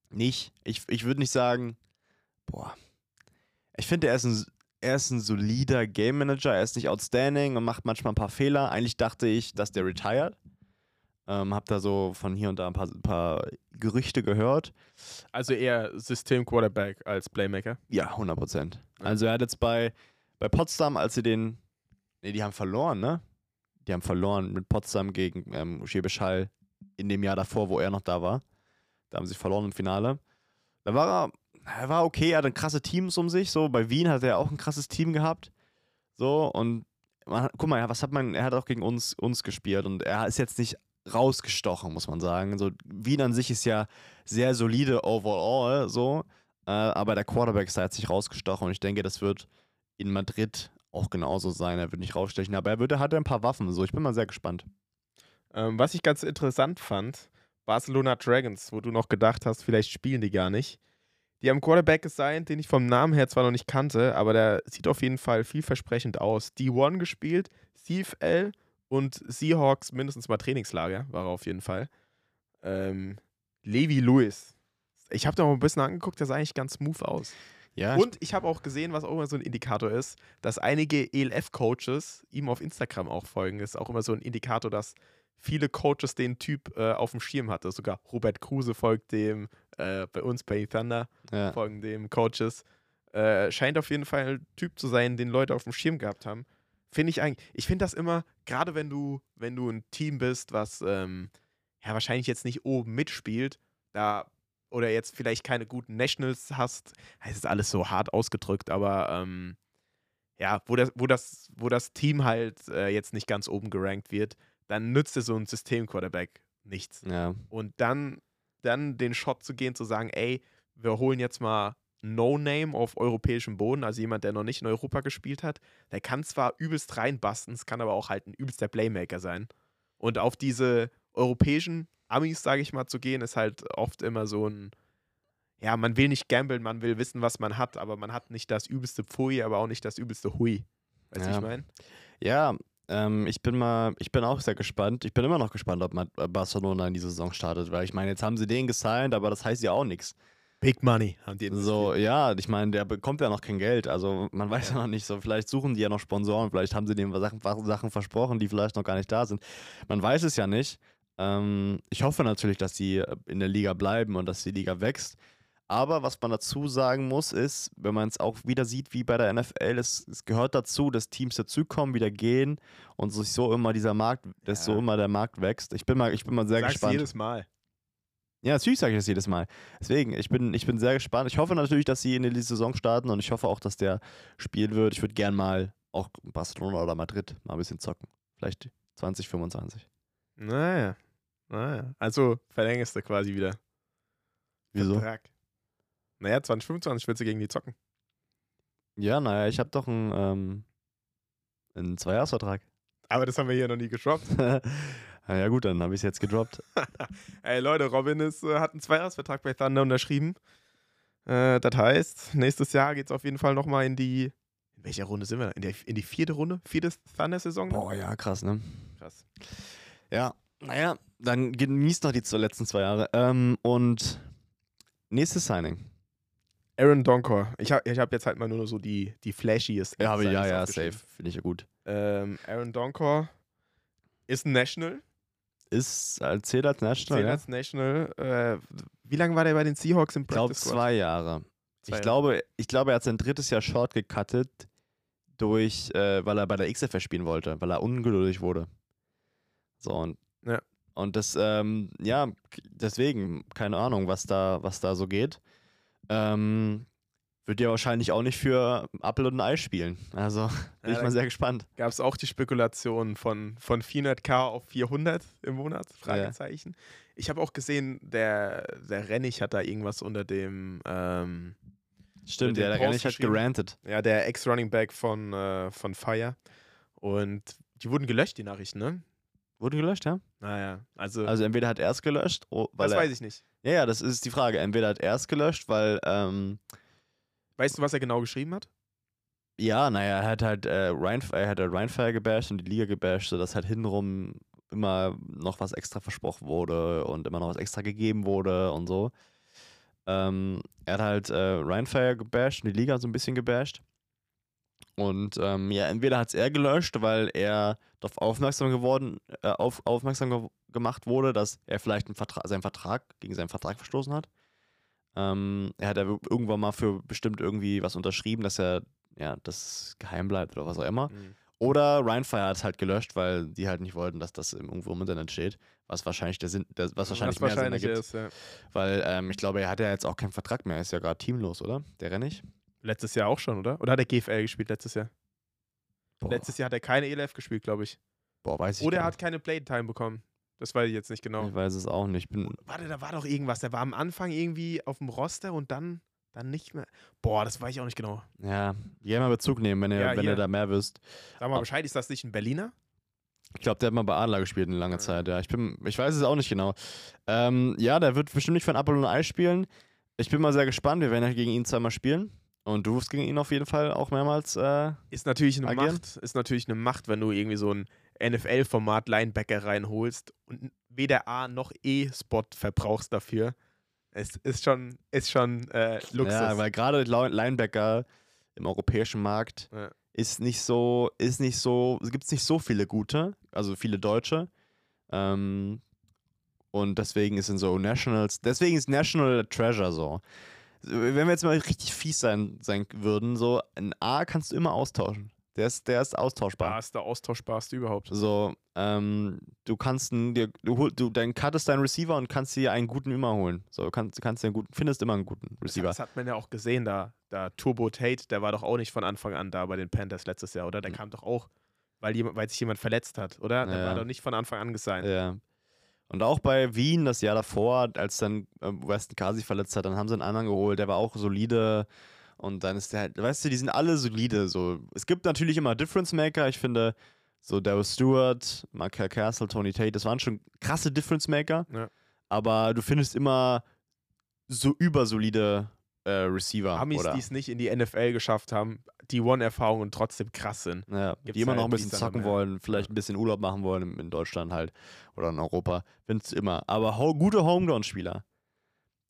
B: nicht. Ich, ich würde nicht sagen, boah. Ich finde, er ist ein, er ist ein solider Game Manager. Er ist nicht outstanding und macht manchmal ein paar Fehler. Eigentlich dachte ich, dass der retired. Ähm, hab da so von hier und da ein paar, ein paar Gerüchte gehört.
A: Also eher System-Quarterback als Playmaker.
B: Ja, 100 Prozent. Also er hat jetzt bei, bei Potsdam, als sie den, nee, die haben verloren, ne? Die haben verloren mit Potsdam gegen ähm, Schwäbisch Hall in dem Jahr davor, wo er noch da war. Da haben sie verloren im Finale. Da war er, er war okay, er hatte krasse Teams um sich. So, bei Wien hat er auch ein krasses Team gehabt. So, und man, guck mal, was hat man, er hat auch gegen uns, uns gespielt und er ist jetzt nicht rausgestochen, muss man sagen. So, Wien an sich ist ja sehr solide overall, so. Äh, aber der Quarterback ist da jetzt nicht rausgestochen und ich denke, das wird in Madrid auch genauso sein. Er wird nicht rausstechen, aber er wird, hat ein paar Waffen. So, ich bin mal sehr gespannt.
A: Ähm, was ich ganz interessant fand, Barcelona Dragons, wo du noch gedacht hast, vielleicht spielen die gar nicht. Die haben Quarterback gesigned, den ich vom Namen her zwar noch nicht kannte, aber der sieht auf jeden Fall vielversprechend aus. D1 gespielt, CFL und Seahawks mindestens mal Trainingslager, war er auf jeden Fall. Ähm, Levi Lewis. Ich habe da mal ein bisschen angeguckt, der sah eigentlich ganz smooth aus.
B: Ja,
A: Und ich habe auch gesehen, was auch immer so ein Indikator ist, dass einige ELF-Coaches ihm auf Instagram auch folgen. Das ist auch immer so ein Indikator, dass viele Coaches den Typ äh, auf dem Schirm hatte. Sogar Robert Kruse folgt dem, äh, bei uns bei Thunder
B: ja.
A: folgen dem Coaches. Äh, scheint auf jeden Fall ein Typ zu sein, den Leute auf dem Schirm gehabt haben. Finde ich eigentlich, ich finde das immer, gerade wenn du, wenn du ein Team bist, was ähm, ja wahrscheinlich jetzt nicht oben mitspielt, da oder jetzt vielleicht keine guten Nationals hast, es ist alles so hart ausgedrückt, aber ähm, ja, wo das, wo das, wo das Team halt äh, jetzt nicht ganz oben gerankt wird, dann nützt dir so ein System-Quarterback nichts.
B: ja.
A: Und dann, dann den Shot zu gehen, zu sagen, ey, wir holen jetzt mal No-Name auf europäischem Boden, also jemand, der noch nicht in Europa gespielt hat, der kann zwar übelst reinbasten, es kann aber auch halt ein übelster Playmaker sein. Und auf diese europäischen Amis, sage ich mal, zu gehen, ist halt oft immer so ein, ja, man will nicht gamblen, man will wissen, was man hat, aber man hat nicht das übelste Pfui, aber auch nicht das übelste Hui. Weißt du,
B: Ja.
A: ich meine?
B: Ja, ähm, ich bin mal, ich bin auch sehr gespannt. Ich bin immer noch gespannt, ob man- ob Barcelona in die Saison startet, weil ich meine, jetzt haben sie den gesigned, aber das heißt ja auch nichts.
A: Big Money haben die
B: So, ja, ich meine, der bekommt ja noch kein Geld. Also man weiß ja
A: Ja.
B: noch nicht so. Vielleicht suchen die ja noch Sponsoren, vielleicht haben sie dem Sachen, Sachen versprochen, die vielleicht noch gar nicht da sind. Man weiß es ja nicht. Ähm, ich hoffe natürlich, dass die äh, in der Liga bleiben und dass die Liga wächst. Aber was man dazu sagen muss, ist, wenn man es auch wieder sieht wie bei der NFL, es, es gehört dazu, dass Teams dazukommen, wieder gehen und sich so immer dieser Markt, dass
A: Ja.
B: so immer der Markt wächst. Ich bin mal, ich bin mal sehr
A: Sagst
B: gespannt.
A: jedes Mal.
B: Ja, natürlich sage ich das jedes Mal. Deswegen, ich bin, ich bin sehr gespannt. Ich hoffe natürlich, dass sie in die Saison starten und ich hoffe auch, dass der spielen wird. Ich würde gern mal auch Barcelona oder Madrid mal ein bisschen zocken. Vielleicht 2025.
A: Naja. Naja. Also verlängerst du quasi wieder.
B: Wieso?
A: Vertrag. Naja, 2025 willst du gegen die zocken.
B: Ja, naja, ich habe doch einen, ähm, einen Zweijahresvertrag.
A: Aber das haben wir hier noch nie gedroppt.
B: Na ja, gut, dann habe ich es jetzt gedroppt.
A: Ey Leute, Robin ist, äh, hat einen Zweijahresvertrag bei Thunder unterschrieben. Äh, das heißt, nächstes Jahr geht es auf jeden Fall nochmal in die. In welcher Runde sind wir? In, der, in die vierte Runde? Vierte Thunder-Saison?
B: Boah, ja, krass, ne?
A: Krass.
B: Ja, naja, dann genießt noch die letzten zwei Jahre. Ähm, und nächstes Signing.
A: Aaron Donkor. Ich habe ich hab jetzt halt mal nur so die, die flashiest.
B: Ja, aber ja, ja, safe. Finde ich ja gut.
A: Ähm, Aaron Donkor ist ein National.
B: ist als zählt als National.
A: Zählt
B: Ja?
A: als National. Äh, wie lange war der bei den Seahawks im
B: Ich glaube
A: Practice
B: zwei Jahre.
A: Zwei
B: ich, glaube, ich glaube, er hat sein drittes Jahr short gecuttet, durch, äh, weil er bei der XFL spielen wollte, weil er ungeduldig wurde. So und,
A: Ja.
B: und das, ähm, ja, deswegen, keine Ahnung, was da, was da so geht. Ähm, wird ja wahrscheinlich auch nicht für Apple und ein Ei spielen. Also bin
A: Ja,
B: ich mal sehr gespannt.
A: Gab es auch die Spekulation von, von 400k auf 400 im Monat? Fragezeichen. Ich habe auch gesehen, der, der Rennig hat da irgendwas unter dem, ähm,
B: Stimmt,
A: den
B: ja, der Rennig hat gerantet.
A: ja, der Ex-Running Back von, äh, von Fire. Und die wurden gelöscht, die Nachrichten, ne?
B: Wurde gelöscht, ja?
A: Naja, also,
B: Also entweder hat er es gelöscht, oh, weil
A: das weiß ich nicht.
B: Ja, ja, das ist die Frage. Entweder hat er es gelöscht, weil ähm,
A: Weißt du, was er genau geschrieben hat?
B: Ja, naja, er hat halt äh, Ryan, er hat halt Rheinfire gebasht und die Liga gebasht, sodass halt hintenrum immer noch was extra versprochen wurde und immer noch was extra gegeben wurde und so. Ähm, er hat halt äh, Rheinfire gebasht und die Liga so ein bisschen gebasht. Und ähm, ja, entweder hat es er gelöscht, weil er darauf aufmerksam geworden, äh, auf, aufmerksam ge gemacht wurde, dass er vielleicht Vertra seinen Vertrag gegen seinen Vertrag verstoßen hat. Ähm, er hat ja irgendwann mal für bestimmt irgendwie was unterschrieben, dass er ja, das geheim bleibt oder was auch immer.
A: Mhm.
B: Oder Rheinfire hat es halt gelöscht, weil die halt nicht wollten, dass das irgendwo im Internet steht. Was wahrscheinlich der Sinn, der, was wahrscheinlich
A: was
B: mehr
A: wahrscheinlich
B: Sinn ergibt.
A: ist, ja.
B: Weil ähm, ich glaube, er hat ja jetzt auch keinen Vertrag mehr. Er ist ja gerade teamlos, oder? Der Rennig?
A: Letztes Jahr auch schon, oder? Oder hat er GFL gespielt letztes Jahr?
B: Boah,
A: Letztes Jahr hat er keine ELF gespielt, glaube ich.
B: boah weiß ich
A: Oder er hat keine Playtime bekommen. Das weiß ich jetzt nicht genau.
B: Ich weiß es auch nicht. Ich Bin,
A: Warte, da war doch irgendwas. Der war am Anfang irgendwie auf dem Roster und dann, dann nicht mehr. Boah, das weiß ich auch nicht genau.
B: ja, gerne mal Bezug nehmen, wenn ihr,
A: Ja,
B: wenn ihr da mehr wisst.
A: Sag mal
B: Ah.
A: Bescheid, ist das nicht ein Berliner?
B: Ich glaube, der hat mal bei Adler gespielt eine lange
A: Ja.
B: Zeit, ja. Ich, bin, ich weiß es auch nicht genau. Ähm, ja, der wird bestimmt nicht ein Apple und Ei spielen. Ich bin mal sehr gespannt. Wir werden ja gegen ihn zweimal spielen. Und du wirst gegen ihn auf jeden Fall auch mehrmals. Äh,
A: Ist natürlich eine
B: Agieren?
A: Macht. Ist natürlich eine Macht, wenn du irgendwie so ein NFL-Format Linebacker reinholst und weder A noch E-Spot verbrauchst dafür. Es ist schon, ist schon äh, Luxus.
B: Ja, weil gerade Linebacker im europäischen Markt
A: Ja.
B: ist nicht so, ist nicht so, es gibt nicht so viele gute, also viele Deutsche. Ähm, und deswegen ist in so Nationals, deswegen ist National Treasure so. Wenn wir jetzt mal richtig fies sein, sein würden, so ein A kannst du immer austauschen. Der ist, der ist austauschbar.
A: da ist der austauschbarste überhaupt.
B: So, ähm, du kannst einen, dir, du, du dann cuttest deinen Receiver und kannst dir einen guten immer holen. So, du kannst, kannst dir einen guten, findest immer einen guten Receiver.
A: das hat man ja auch gesehen, da, da Turbo Tate, der war doch auch nicht von Anfang an da bei den Panthers letztes Jahr, oder? Der
B: Mhm.
A: kam doch auch, weil, jemand, weil sich jemand verletzt hat, oder? Der
B: Ja.
A: war doch nicht von Anfang an gesigned.
B: Ja. Und auch bei Wien das Jahr davor, als dann ähm, Weston Kasi verletzt hat, dann haben sie einen anderen geholt, der war auch solide. Und dann ist der halt, weißt du, die sind alle solide. So. Es gibt natürlich immer Difference Maker. Ich finde, so Darius Stewart, Michael Castle, Tony Tate, das waren schon krasse Difference Maker.
A: Ja.
B: Aber du findest immer so übersolide äh, Receiver.
A: Amis, die es nicht in die NFL geschafft haben, die One-Erfahrung und trotzdem krass sind.
B: Ja, die immer noch
A: halt,
B: ein bisschen
A: noch
B: zocken wollen, vielleicht ein bisschen Urlaub machen wollen in, Deutschland halt oder in Europa. Findest du immer. Aber ho gute Homegrown-Spieler,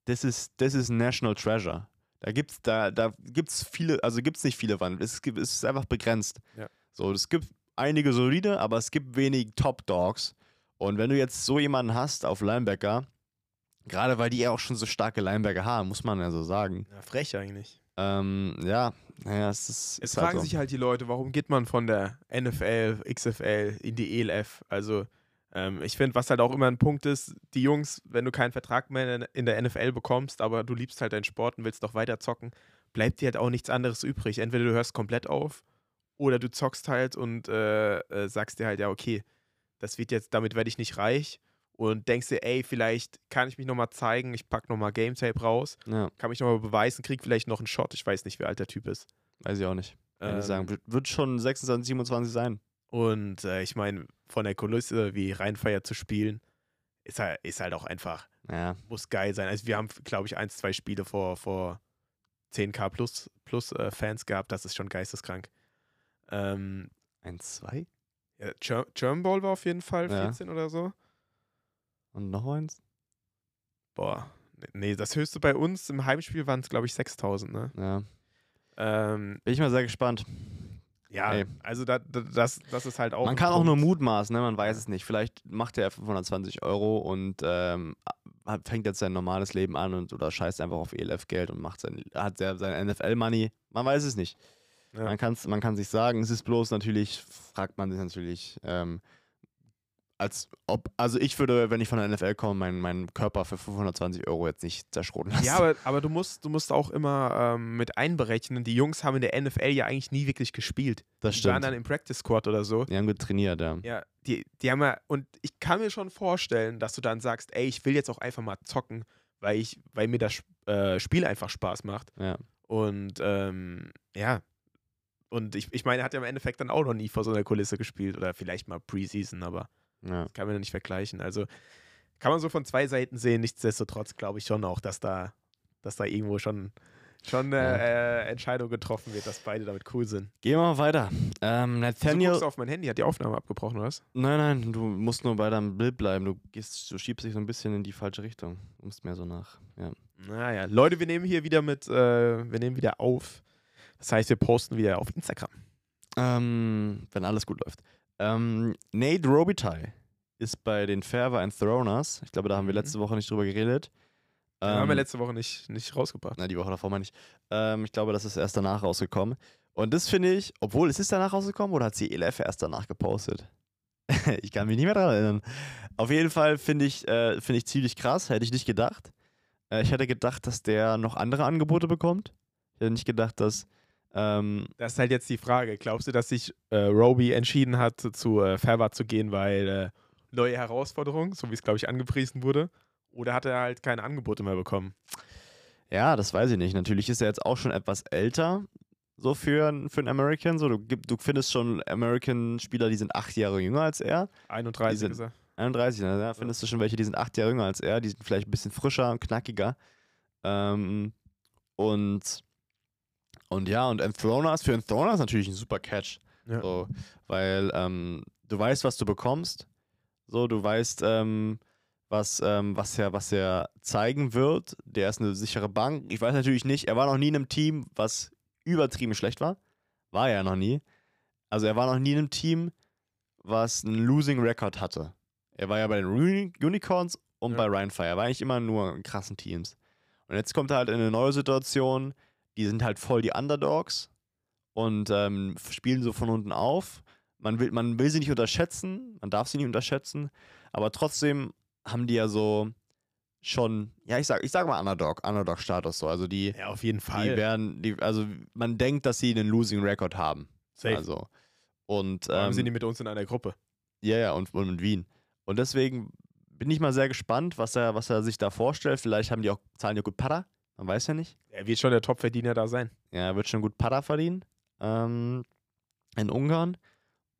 B: das ist, das ist National Treasure. Da gibt's, da, da gibt's viele, also gibt's nicht viele Wand. Es, gibt, es ist einfach begrenzt.
A: Ja.
B: So, es gibt einige solide, aber es gibt wenig Top-Dogs. Und wenn du jetzt so jemanden hast auf Linebacker, gerade weil die ja auch schon so starke Linebacker haben, muss man ja so sagen.
A: Ja, frech eigentlich.
B: Ähm, ja, naja, es ist. Ist halt
A: fragen
B: so.
A: sich halt die Leute, warum geht man von der NFL, XFL in die ELF? Also, ähm, ich finde, was halt auch immer ein Punkt ist, die Jungs, wenn du keinen Vertrag mehr in- der NFL bekommst, aber du liebst halt deinen Sport und willst noch weiter zocken, bleibt dir halt auch nichts anderes übrig. Entweder du hörst komplett auf oder du zockst halt und äh, äh, sagst dir halt, ja, okay, das wird jetzt, damit werde ich nicht reich und denkst dir, ey, vielleicht kann ich mich nochmal zeigen, ich packe nochmal Game Tape raus,
B: Ja,
A: kann mich nochmal beweisen, krieg vielleicht noch einen Shot. Ich weiß nicht, wie alt der Typ ist.
B: weiß ich auch nicht. Kann ich
A: Ähm,
B: sagen. Wird- schon 26, 27 sein.
A: Und äh, ich meine, von der Kulisse wie Rheinfeier zu spielen, ist halt, ist halt auch einfach,
B: Ja.
A: muss geil sein. Also wir haben, glaube ich, ein, zwei Spiele vor, vor 10k plus, plus äh, Fans gehabt, das ist schon geisteskrank. Ähm,
B: Ein, zwei?
A: ja, Ger German Ball war auf jeden Fall
B: Ja.
A: 14 oder so.
B: Und noch eins?
A: Boah, nee, das höchste bei uns im Heimspiel waren es, glaube ich, 6000, ne?
B: Ja.
A: Ähm,
B: Bin ich mal sehr gespannt.
A: Ja,
B: Ey.
A: also da, da, das, das ist halt auch.
B: Man kann auch nur
A: Punkt.
B: mutmaßen, ne? man weiß es nicht. Vielleicht macht er 520 Euro und ähm, fängt jetzt sein normales Leben an und oder scheißt einfach auf ELF-Geld und macht sein, hat sein NFL-Money. Man weiß es nicht.
A: Ja.
B: Man, kann's, man kann sich sagen, es ist bloß natürlich, fragt man sich natürlich, ähm, als ob, also ich würde, wenn ich von der NFL komme, meinen, meinen Körper für 520 Euro jetzt nicht zerschroten lassen.
A: Ja, aber, aber du, musst, du musst auch immer ähm, mit einberechnen, die Jungs haben in der NFL ja eigentlich nie wirklich gespielt.
B: das
A: Die waren
B: stimmt.
A: dann im Practice Squad oder so.
B: Die haben gut trainiert, ja.
A: Ja, die, die haben ja, und ich kann mir schon vorstellen, dass du dann sagst, ey, ich will jetzt auch einfach mal zocken, weil ich, weil mir das äh, Spiel einfach Spaß macht.
B: ja.
A: Und ähm, ja. Und ich, ich meine, er hat ja im Endeffekt dann auch noch nie vor so einer Kulisse gespielt oder vielleicht mal Preseason, aber
B: ja.
A: kann man ja nicht vergleichen. Also kann man so von zwei Seiten sehen. Nichtsdestotrotz glaube ich schon auch, dass da, dass da irgendwo schon, schon eine
B: Ja.
A: äh, Entscheidung getroffen wird, dass beide damit cool sind.
B: Gehen wir mal weiter. Ähm,
A: Du
B: Nathaniel.
A: guckst auf mein Handy, hat die Aufnahme abgebrochen, oder was?
B: Nein, nein, du musst nur bei deinem Bild bleiben. Du gehst, du schiebst dich so ein bisschen in die falsche Richtung. Du musst mehr so nach. Ja.
A: Naja, Leute, wir nehmen hier wieder mit, äh, wir nehmen wieder auf. Das heißt, wir posten wieder auf Instagram.
B: Ähm, wenn alles gut läuft. Ähm, Nate Robitaille ist bei den Fairwear and Throners. Ich glaube, da haben wir
A: Mhm.
B: letzte Woche nicht drüber geredet.
A: Den haben wir
B: Ähm,
A: letzte Woche nicht, nicht rausgebracht.
B: Na, die Woche davor meine ich. Ähm, ich glaube, das ist erst danach rausgekommen. Und das finde ich, obwohl, ist es danach rausgekommen oder hat sie ELF erst danach gepostet? ich kann mich nicht mehr daran erinnern. Auf jeden Fall finde ich, äh, finde ich ziemlich krass, hätte ich nicht gedacht. Äh, ich hätte gedacht, dass der noch andere Angebote bekommt. Ich hätte nicht gedacht, dass. Ähm,
A: Das ist halt jetzt die Frage. Glaubst du, dass sich äh, Roby entschieden hat, zu äh, Fairward zu gehen, weil äh, neue Herausforderungen, so wie es, glaube ich, angepriesen wurde? Oder hat er halt keine Angebote mehr bekommen?
B: ja, das weiß ich nicht. Natürlich ist er jetzt auch schon etwas älter, so für, für einen American. So, du, du findest schon American-Spieler, die sind acht Jahre jünger als er.
A: 31
B: sind-
A: ist er.
B: 31, ne? da findest du schon welche, die sind acht Jahre jünger als er, die sind vielleicht ein bisschen frischer und knackiger. Ähm, und, und ja, und Enthroner ist für Enthroner ist natürlich ein super Catch.
A: Ja.
B: So, weil ähm, du weißt, was du bekommst. So, du weißt, ähm, was, ähm, was, er, was er zeigen wird. Der ist eine sichere Bank. Ich weiß natürlich nicht, er war noch nie in einem Team, was übertrieben schlecht war. War er ja noch nie. Also er war noch nie in einem Team, was einen Losing Record hatte. Er war ja bei den Uni Unicorns und
A: Ja.
B: bei Rheinfire. Er war eigentlich immer nur in krassen Teams. Und jetzt kommt er halt in eine neue Situation. Die sind halt voll die Underdogs und ähm, spielen so von unten auf. Man will, man will sie nicht unterschätzen, man darf sie nicht unterschätzen, aber trotzdem haben die ja so schon, ja, ich sag, ich sag mal Underdog, Underdog-Status so. Also die,
A: Ja, auf jeden
B: die
A: Fall.
B: werden, die, also man denkt, dass sie einen Losing Record haben.
A: Safe.
B: Also. Und ähm,
A: sind die mit uns in einer Gruppe?
B: ja, ja, und, und mit Wien. Und deswegen bin ich mal sehr gespannt, was er, was er sich da vorstellt. Vielleicht haben die auch, zahlen die auch gut Para. Man weiß ja nicht.
A: Er wird schon der Top-Verdiener da sein.
B: Ja, er wird schon gut Para verdienen. Ähm, in Ungarn.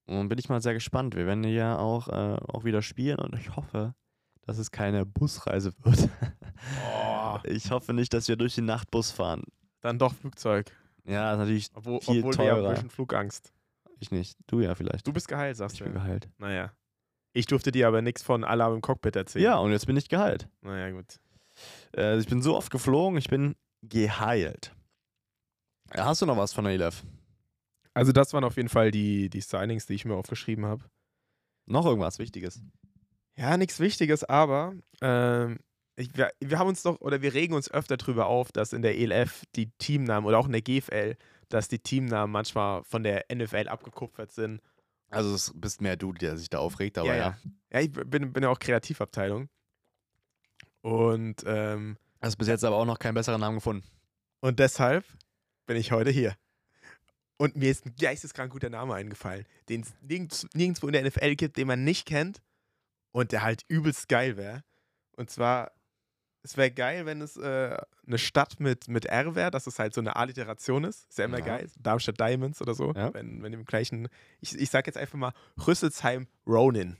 B: Und bin ich mal sehr gespannt. Wir werden ja auch, äh, auch wieder spielen und ich hoffe, dass es keine Busreise wird.
A: Oh,
B: ich hoffe nicht, dass wir durch den Nachtbus fahren.
A: dann doch Flugzeug.
B: Ja, natürlich
A: Obwohl,
B: Viel
A: obwohl wir haben ein
B: teurer.
A: bisschen Flugangst.
B: ich nicht. Du ja vielleicht.
A: Du bist geheilt, sagst
B: ich
A: du.
B: bin geheilt.
A: Naja. Ich durfte dir aber nichts von Alarm im Cockpit erzählen.
B: Ja, und jetzt bin ich geheilt.
A: Naja, gut.
B: Äh, ich bin so oft geflogen, ich bin geheilt. Ja, Hast du noch was von der ELF?
A: Also, das waren auf jeden Fall die, die Signings, die ich mir aufgeschrieben habe.
B: Noch irgendwas Wichtiges?
A: Ja, nichts Wichtiges, aber ähm, ich, wir, wir haben uns doch, oder wir regen uns öfter drüber auf, dass in der ELF die Teamnamen oder auch in der GFL, dass die Teamnamen manchmal von der NFL abgekupfert sind.
B: Also es bist mehr du, der sich da aufregt, aber ja.
A: Ja, ich bin, bin ja auch Kreativabteilung. Und, ähm,
B: Hast bis jetzt aber auch noch keinen besseren Namen gefunden.
A: und deshalb bin ich heute hier. Und mir ist ein geisteskrank guter Name eingefallen, den es nirgends, nirgendwo in der NFL gibt, den man nicht kennt und der halt übelst geil wäre. Und zwar, es wäre geil, wenn es äh, eine Stadt mit, mit R wäre, dass es halt so eine Alliteration ist. Ist ja immer
B: Ja.
A: geil. Darmstadt Diamonds oder so.
B: Ja.
A: Wenn, wenn im gleichen, ich, ich sag jetzt einfach mal Rüsselsheim Ronin.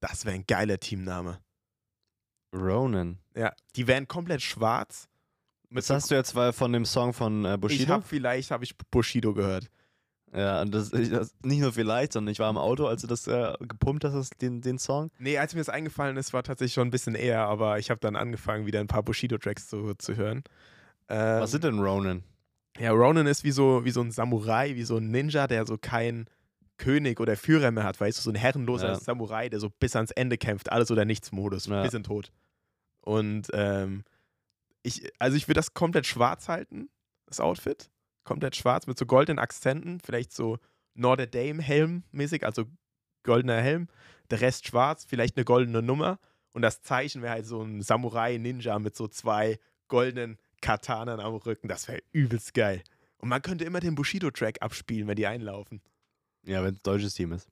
A: Das wäre ein geiler Teamname.
B: Ronan.
A: Ja, die wären komplett schwarz.
B: Das hast du jetzt weil von dem Song von äh,
A: ich
B: Bushido?
A: habe vielleicht habe ich Bushido gehört.
B: ja, und das, ich, das nicht nur vielleicht, sondern ich war im Auto, als du das äh, gepumpt hast, das, den, den Song.
A: Nee, als mir das eingefallen ist, war tatsächlich schon ein bisschen eher, aber ich habe dann angefangen, wieder ein paar Bushido-Tracks zu, zu hören. Ähm,
B: Was sind denn Ronan?
A: Ja, Ronin ist wie so, wie so ein Samurai, wie so ein Ninja, der so kein König oder Führer mehr hat, weißt du, so ein herrenloser
B: Ja.
A: Samurai, der so bis ans Ende kämpft, alles oder nichts Modus,
B: Ja.
A: bis in Tod. Und ähm, ich, also ich würde das komplett schwarz halten, das Outfit. Komplett schwarz mit so goldenen Akzenten, vielleicht so Notre Dame Helm mäßig, also goldener Helm. Der Rest schwarz, vielleicht eine goldene Nummer. Und das Zeichen wäre halt so ein Samurai-Ninja mit so zwei goldenen Katanen am Rücken. Das wäre übelst geil. Und man könnte immer den Bushido-Track abspielen, wenn die einlaufen.
B: Ja, wenn es ein deutsches Team ist.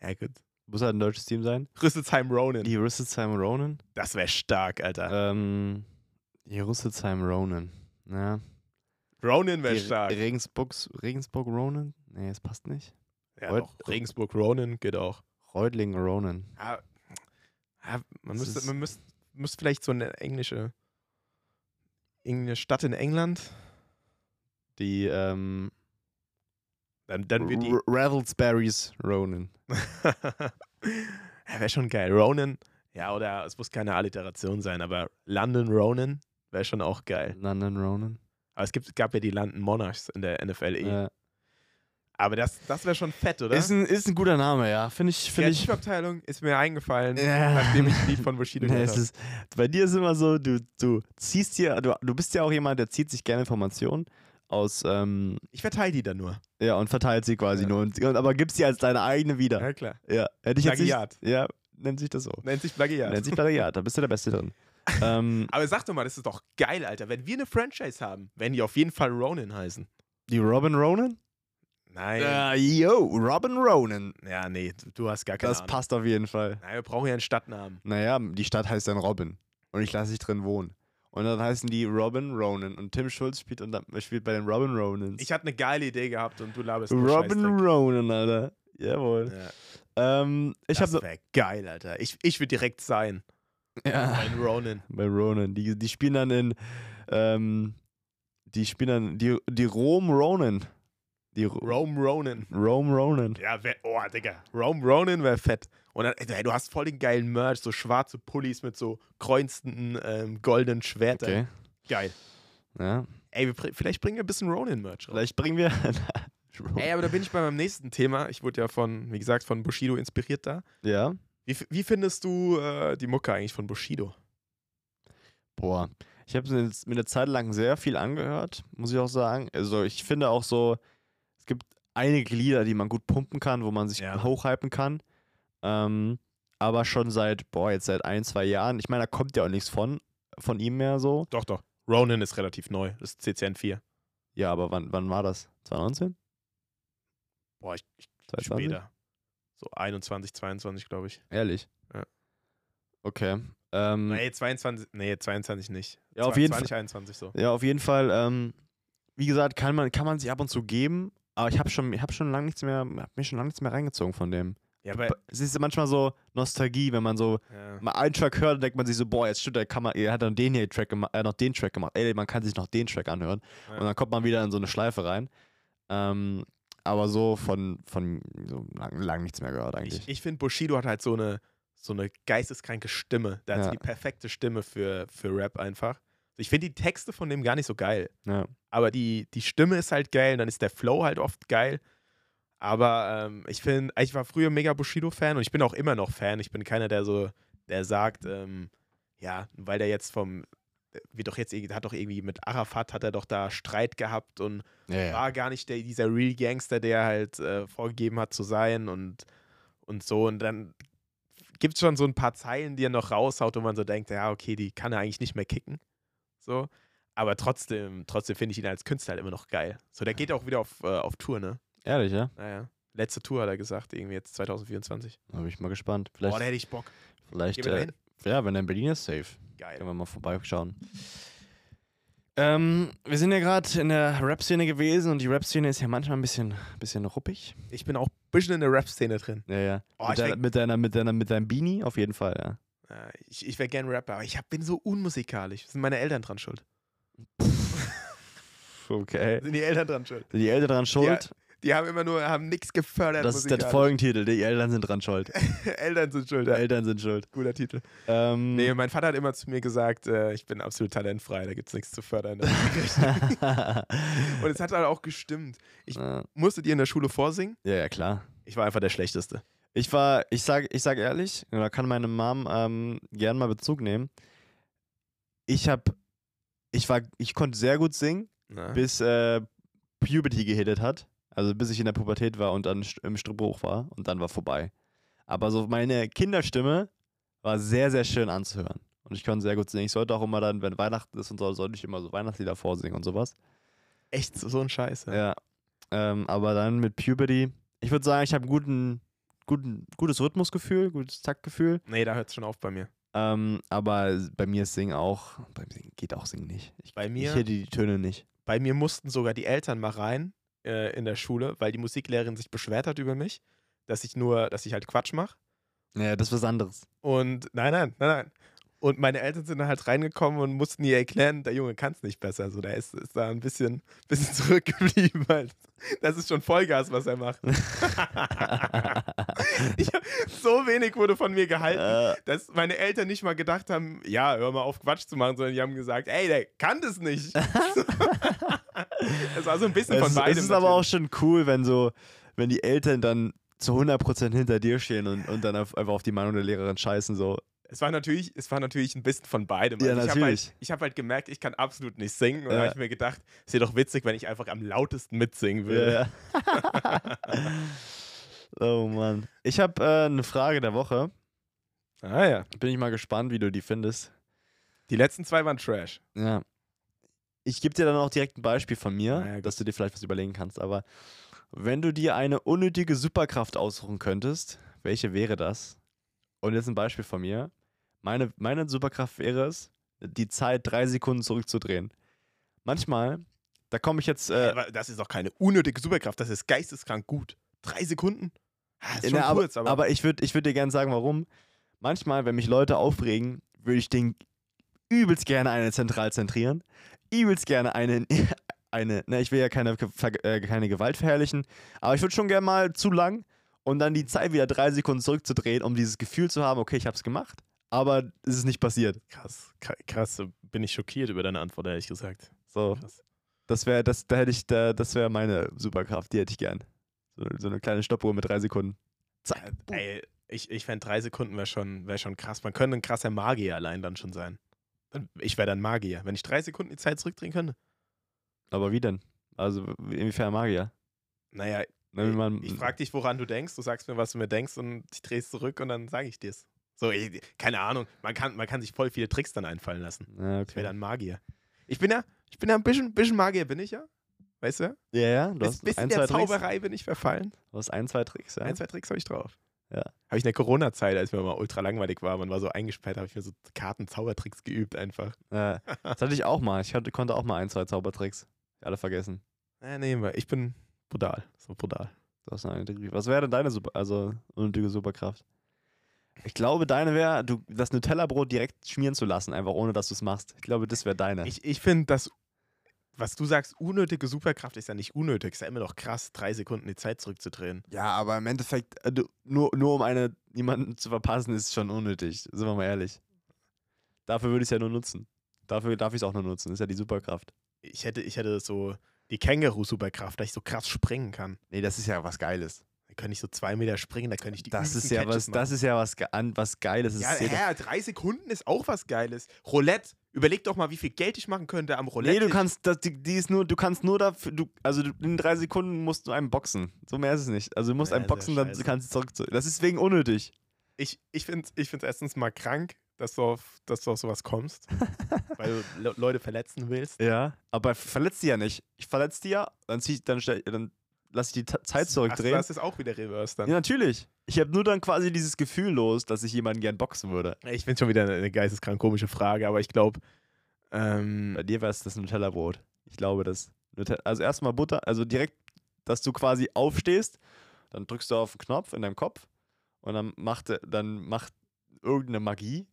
A: Ja, gut.
B: Muss halt ein deutsches Team sein.
A: Rüsselsheim Ronin.
B: Die Rüsselsheim Ronin.
A: Das wäre stark, Alter.
B: Ähm, die Rüsselsheim Ronin. Ja.
A: Ronin wäre stark.
B: Regensburgs, Regensburg Ronin? Nee, das passt nicht.
A: Ja,
B: Reut-
A: doch. Regensburg Ronin geht auch.
B: Reutling Ronin.
A: Ja, ja, man
B: Das
A: müsste, man müsste, müsste vielleicht so eine englische, irgendeine Stadt in England,
B: Die, ähm,
A: dann, dann wird die.
B: R- Ravelsberries Ronin.
A: ja, wäre schon geil. Ronin, ja, oder es muss keine Alliteration sein, aber London Ronin wäre schon auch geil.
B: London Ronin.
A: Aber es gibt, gab ja die London Monarchs in der NFL. eh.
B: Ja.
A: Aber das, das wäre schon fett, oder?
B: Ist, ein, ist ein guter Name, ja. Finde ich,
A: die
B: finde ich.
A: Kreativabteilung ist mir eingefallen,
B: Ja.
A: nachdem ich ein Lied von Bushido
B: Nee,
A: gehört habe.
B: bei dir ist immer so, du, du ziehst dir, du, du bist ja auch jemand, der zieht sich gerne Informationen aus, ähm,
A: Ich verteile die dann nur.
B: ja, und verteilt sie quasi
A: Ja.
B: nur, und, aber gibst sie als deine eigene wieder.
A: Ja, klar.
B: Ja, hätte ich jetzt nicht,
A: Plagiat.
B: Ja, nennt sich das so.
A: Nennt sich Plagiat.
B: Nennt sich Plagiat, da bist du der Beste drin. ähm,
A: Aber sag doch mal, das ist doch geil, Alter. Wenn wir eine Franchise haben, werden die auf jeden Fall Ronin heißen.
B: die Robin Ronan?
A: Nein.
B: Ja, yo, Robin Ronan.
A: Ja, nee, du- du hast gar keine
B: Das
A: Ahnung.
B: passt auf jeden Fall.
A: Nein, wir brauchen ja einen Stadtnamen.
B: Naja, die Stadt heißt dann Robin. Und ich lasse dich drin wohnen. Und dann heißen die Robin Ronan. Und Tim Schulz spielt, und dann, spielt bei den Robin Ronans.
A: Ich hatte eine geile Idee gehabt und du laberst
B: Robin. Ronan, Alter. Jawohl.
A: Ja,
B: Ähm, ich
A: das wäre geil, Alter. Ich, ich würde direkt sein.
B: ja,
A: Ein Ronin.
B: bei Ronan. Die, die spielen dann in ähm, die spielen dann die, die Rome Ronan. Die Ro
A: Rome Ronin.
B: Rome Ronan.
A: Ja, wär, oh, Digga. Rome Ronin wäre fett. Und dann, ey, du hast voll den geilen Merch, so schwarze Pullis mit so kreuzenden ähm, goldenen Schwertern.
B: Okay.
A: Geil.
B: Ja.
A: Ey, vielleicht bringen wir ein bisschen Ronin-Merch raus.
B: Vielleicht bringen wir.
A: Ey, aber da bin ich bei meinem nächsten Thema. Ich wurde ja von, wie gesagt, von Bushido inspiriert da.
B: ja.
A: Wie, wie findest du äh, die Mucke eigentlich von Bushido?
B: Boah. Ich habe mir eine Zeit lang sehr viel angehört, muss ich auch sagen. Also ich finde auch so, gibt einige Lieder, die man gut pumpen kann, wo man sich
A: Ja.
B: hochhypen kann. Ähm, aber schon seit, boah, jetzt seit ein, zwei Jahren. Ich meine, da kommt ja auch nichts von, von ihm mehr so.
A: Doch, doch. Ronin ist relativ neu. Das ist CCN 4.
B: Ja, aber wann, wann war das? 2019?
A: Boah, ich, ich
B: 2020?
A: später. So 21, 22, glaube ich.
B: Ehrlich?
A: Ja.
B: Okay. Ähm,
A: Nee, 22, nee, 22 nicht.
B: Ja, auf
A: Zwei-
B: jeden Fall.
A: 2021 so.
B: Ja, auf jeden Fall. Ähm, wie gesagt, kann man, kann man sich ab und zu geben, aber ich habe schon, ich hab schon lange nichts mehr, hab mir schon lange nichts mehr reingezogen von dem.
A: Ja, aber,
B: Es ist manchmal so Nostalgie, wenn man so
A: ja.
B: mal einen Track hört, denkt man sich so, boah, jetzt stimmt, er, kann man, er hat dann den hier Track gemacht, er hat noch den Track gemacht, ey, man kann sich noch den Track anhören.
A: Ja.
B: Und dann kommt man wieder in so eine Schleife rein. Ähm, aber so von, von so lang, lang nichts mehr gehört eigentlich.
A: Ich, ich finde, Bushido hat halt so eine, so eine geisteskranke Stimme. Der hat so
B: Ja.
A: die perfekte Stimme für, für Rap einfach. Ich finde die Texte von dem gar nicht so geil.
B: ja.
A: Aber die, die Stimme ist halt geil, dann ist der Flow halt oft geil. Aber ähm, ich finde, ich war früher mega Bushido-Fan und ich bin auch immer noch Fan. Ich bin keiner, der so, der sagt, ähm, ja, weil der jetzt vom, wie doch jetzt, hat doch irgendwie mit Arafat hat er doch da Streit gehabt und
B: Ja, ja.
A: war gar nicht der, dieser Real Gangster, der halt äh, vorgegeben hat zu sein und, und so. Und dann gibt es schon so ein paar Zeilen, die er noch raushaut, wo man so denkt, ja, okay, die kann er eigentlich nicht mehr kicken. So. Aber trotzdem, trotzdem finde ich ihn als Künstler halt immer noch geil. So, der geht auch wieder auf, äh, auf Tour, ne?
B: Ehrlich, ja?
A: Naja. Letzte Tour hat er gesagt, irgendwie jetzt 2024.
B: Da bin ich mal gespannt. Vielleicht,
A: Boah, da hätte ich Bock.
B: vielleicht äh, ja, wenn er in Berlin ist, safe.
A: Geil.
B: Können wir mal vorbeischauen. Ähm, wir sind ja gerade in der Rap-Szene gewesen und die Rap-Szene ist ja manchmal ein bisschen, bisschen ruppig.
A: Ich bin auch ein bisschen in der Rap-Szene drin.
B: Ja, ja.
A: Oh,
B: mit,
A: denk-
B: mit, deiner, mit, deiner, mit deinem Beanie auf jeden Fall, ja.
A: Äh, ich ich wäre gern Rapper, aber ich hab, bin so unmusikalisch. Sind meine Eltern dran schuld?
B: Okay.
A: Sind die Eltern dran schuld?
B: Sind die Eltern dran schuld?
A: Die haben immer nur, haben nichts gefördert.
B: Das ist der. Folgentitel. Die Eltern sind dran schuld.
A: Eltern sind schuld.
B: Die
A: Ja.
B: Eltern sind schuld.
A: Guter Titel.
B: Ähm,
A: Nee, mein Vater hat immer zu mir gesagt, äh, ich bin absolut talentfrei, da gibt es nichts zu fördern. Und es hat halt auch gestimmt. Ich
B: ja,
A: musste dir in der Schule vorsingen.
B: ja, klar.
A: Ich war einfach der Schlechteste.
B: Ich war, ich sag, ich sag ehrlich, da kann meine Mom ähm, gern mal Bezug nehmen. Ich hab, ich war, ich konnte sehr gut singen,
A: Na?
B: bis äh, Puberty gehittet hat. Also bis ich in der Pubertät war und dann im Stimmbruch war und dann war vorbei. Aber so meine Kinderstimme war sehr, sehr schön anzuhören. Und ich konnte sehr gut singen. Ich sollte auch immer dann, wenn Weihnachten ist und so, sollte ich immer so Weihnachtslieder vorsingen und sowas.
A: Echt so, ein Scheiß. Ja.
B: Ähm, aber dann mit Puberty, ich würde sagen, ich habe guten, guten, gutes Rhythmusgefühl, gutes Taktgefühl.
A: Nee, da hört es schon auf bei mir.
B: Ähm, aber bei mir ist Singen auch, beim Singen geht auch Singen nicht. Ich,
A: Bei
B: ich
A: mir,
B: hätte die Töne nicht.
A: bei mir mussten sogar die Eltern mal rein äh, in der Schule, weil die Musiklehrerin sich beschwert hat über mich, dass ich nur, dass ich halt Quatsch mache.
B: Ja, das ist was anderes.
A: Und nein, nein, nein, nein. Und meine Eltern sind dann halt reingekommen und mussten ihr erklären, der Junge kann es nicht besser. So, der ist, ist da ein bisschen, bisschen zurückgeblieben. Halt. Das ist schon Vollgas, was er macht. ich so wenig wurde von mir gehalten,
B: äh,
A: dass meine Eltern nicht mal gedacht haben, ja, hör mal auf Quatsch zu machen, sondern die haben gesagt, ey, der kann das nicht. das war so ein bisschen
B: es,
A: von
B: ist-
A: beidem.
B: es ist aber auch
A: natürlich.
B: schon cool, wenn so, wenn die Eltern dann zu 100% hinter dir stehen und, und dann auf, einfach auf die Meinung der Lehrerin scheißen. So.
A: Es war natürlich, es war natürlich ein bisschen von beidem.
B: Ja,
A: Also ich habe halt, hab halt gemerkt, ich kann absolut nicht singen. Und
B: Ja.
A: da habe ich mir gedacht, es wäre doch witzig, wenn ich einfach am lautesten mitsingen würde.
B: Ja. oh Mann. Ich habe äh, eine Frage der Woche.
A: Ah ja.
B: Bin ich mal gespannt, wie du die findest.
A: Die letzten zwei waren Trash.
B: Ja. Ich gebe dir dann auch direkt ein Beispiel von mir,
A: Na ja,
B: dass du dir vielleicht was überlegen kannst. Aber wenn du dir eine unnötige Superkraft aussuchen könntest, welche wäre das? Und jetzt ein Beispiel von mir. Meine, meine Superkraft wäre es, die Zeit drei Sekunden zurückzudrehen. Manchmal, da komme ich jetzt. Äh,
A: aber das ist doch keine unnötige Superkraft, das ist geisteskrank gut. Drei Sekunden? Ah, ist schon
B: na, aber,
A: kurz, aber,
B: aber ich würde ich würd dir gerne sagen, warum. Manchmal, wenn mich Leute aufregen, würde ich den übelst gerne eine zentral zentrieren. Übelst gerne eine. eine ne, ich will ja keine, äh, keine Gewalt verherrlichen, aber ich würde schon gerne mal zu lang und dann die Zeit wieder drei Sekunden zurückzudrehen, um dieses Gefühl zu haben, okay, ich habe es gemacht, aber es ist nicht passiert.
A: krass, kra- krass, bin ich schockiert über deine Antwort, ehrlich gesagt.
B: So,
A: Krass.
B: das wäre, das, da hätte ich, da, das wäre meine Superkraft, die hätte ich gern. So, so eine kleine Stoppuhr mit drei Sekunden. Zack.
A: Ey, ich, ich fände drei Sekunden wäre schon, wär schon krass. Man könnte ein krasser Magier allein dann schon sein. Ich wäre dann Magier, wenn ich drei Sekunden die Zeit zurückdrehen könnte.
B: Aber wie denn? Also, inwiefern Magier?
A: Naja,
B: man,
A: ich frage dich, woran du denkst, du sagst mir, was du mir denkst und ich drehe es zurück und dann sage ich dir's. So, ich, keine Ahnung, man kann, man kann sich voll viele Tricks dann einfallen lassen.
B: Ja,
A: Ich wäre
B: okay.
A: dann Magier. Ich bin ja, ich bin ja ein bisschen, bisschen Magier, bin ich ja. Weißt du?
B: Ja, ja, du
A: Bis,
B: hast
A: bisschen
B: ein,
A: der
B: zwei Tricks.
A: Zauberei bin ich verfallen.
B: Du hast ein, zwei Tricks, ja.
A: Ein, zwei Tricks habe ich drauf.
B: Ja.
A: Habe ich in der Corona-Zeit, als mir mal ultra langweilig war, man war so eingesperrt, habe ich mir so Karten-Zaubertricks geübt einfach.
B: Ja, das hatte ich auch mal. Ich hatte, konnte auch mal ein, zwei Zaubertricks. Alle vergessen.
A: Äh, nee, ich bin brutal. So brutal.
B: Du hast eine. Was wäre denn deine Super, also unnötige Superkraft? Ich glaube, deine wäre, du das Nutella-Brot direkt schmieren zu lassen, einfach ohne dass du es machst. Ich glaube, das wäre deine.
A: Ich, ich finde, das, was du sagst, unnötige Superkraft ist ja nicht unnötig. Ist ja immer noch krass, drei Sekunden die Zeit zurückzudrehen.
B: ja, aber im Endeffekt, äh, nur, nur um eine, jemanden zu verpassen, ist schon unnötig. Sind wir mal ehrlich. Dafür würde ich es ja nur nutzen. Dafür darf ich es auch nur nutzen. Ist ja die Superkraft.
A: Ich hätte, ich hätte so die Känguru-Superkraft, dass ich so krass springen kann.
B: Nee, das ist ja was Geiles.
A: Könnte ich so zwei Meter springen, da könnte ich die
B: Das ist ja
A: Catches
B: was,
A: machen.
B: das ist ja was, ge- was Geiles. Das
A: Ja, hä, drei Sekunden ist auch was Geiles. Roulette, überleg doch mal, wie viel Geld ich machen könnte am Roulette.
B: Nee, du kannst, das, die, die ist nur, du kannst nur dafür, du, also in drei Sekunden musst du einen boxen. So mehr ist es nicht. Also du musst
A: Ja, ja
B: boxen, dann
A: scheiße.
B: kannst du zurück zu. Das ist wegen unnötig.
A: Ich, ich finde es ich find's erstens mal krank, dass du auf, dass du auf sowas kommst, weil du Le Leute verletzen willst.
B: Ja. Aber verletzt die ja nicht. Ich verletze die ja, dann zieh ich, dann, stell, dann lass ich die Ta- Zeit
A: Ach,
B: zurückdrehen.
A: das ist auch wieder Reverse dann.
B: ja, natürlich. Ich habe nur dann quasi dieses Gefühl los, dass ich jemanden gern boxen würde.
A: Ich finde schon wieder eine, eine geisteskrank komische Frage, aber ich glaube, ähm,
B: Bei dir wäre es das Nutella-Brot. Ich glaube, das. Also erstmal Butter, also direkt, dass du quasi aufstehst, dann drückst du auf den Knopf in deinem Kopf und dann macht, dann macht irgendeine Magie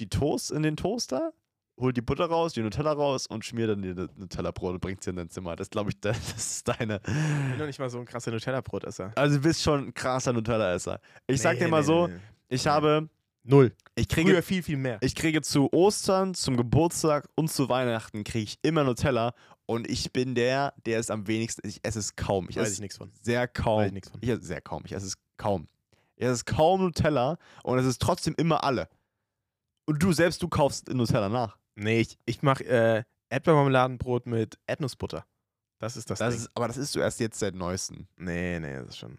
B: die Toast in den Toaster holt die Butter raus, die Nutella raus und schmiert dann die Nutella-Brot und bringt sie in dein Zimmer. Das glaube ich, das ist deine.
A: Ich bin doch nicht mal so ein krasser Nutella-Brotesser.
B: Also du bist schon ein krasser Nutella-Esser. Ich sag dir mal so, ich
A: Nee.
B: habe,
A: Null.
B: ich kriege,
A: Früher viel, viel mehr.
B: ich kriege zu Ostern, zum Geburtstag und zu Weihnachten kriege ich immer Nutella und ich bin der, der es am wenigsten, ich esse es kaum. Ich
A: Weiß
B: esse
A: ich nichts von.
B: sehr kaum.
A: Weiß ich nichts von.
B: Ich esse sehr kaum. Ich esse es kaum. Ich esse es kaum Nutella und es ist trotzdem immer alle. Und du selbst, du kaufst Nutella nach.
A: Nee, ich, ich mache äh, Erdbeermarmeladenbrot mit Erdnussbutter. Das ist das,
B: Das
A: Ding.
B: ist, aber das isst du erst jetzt seit neuestem.
A: nee, nee, das ist schon.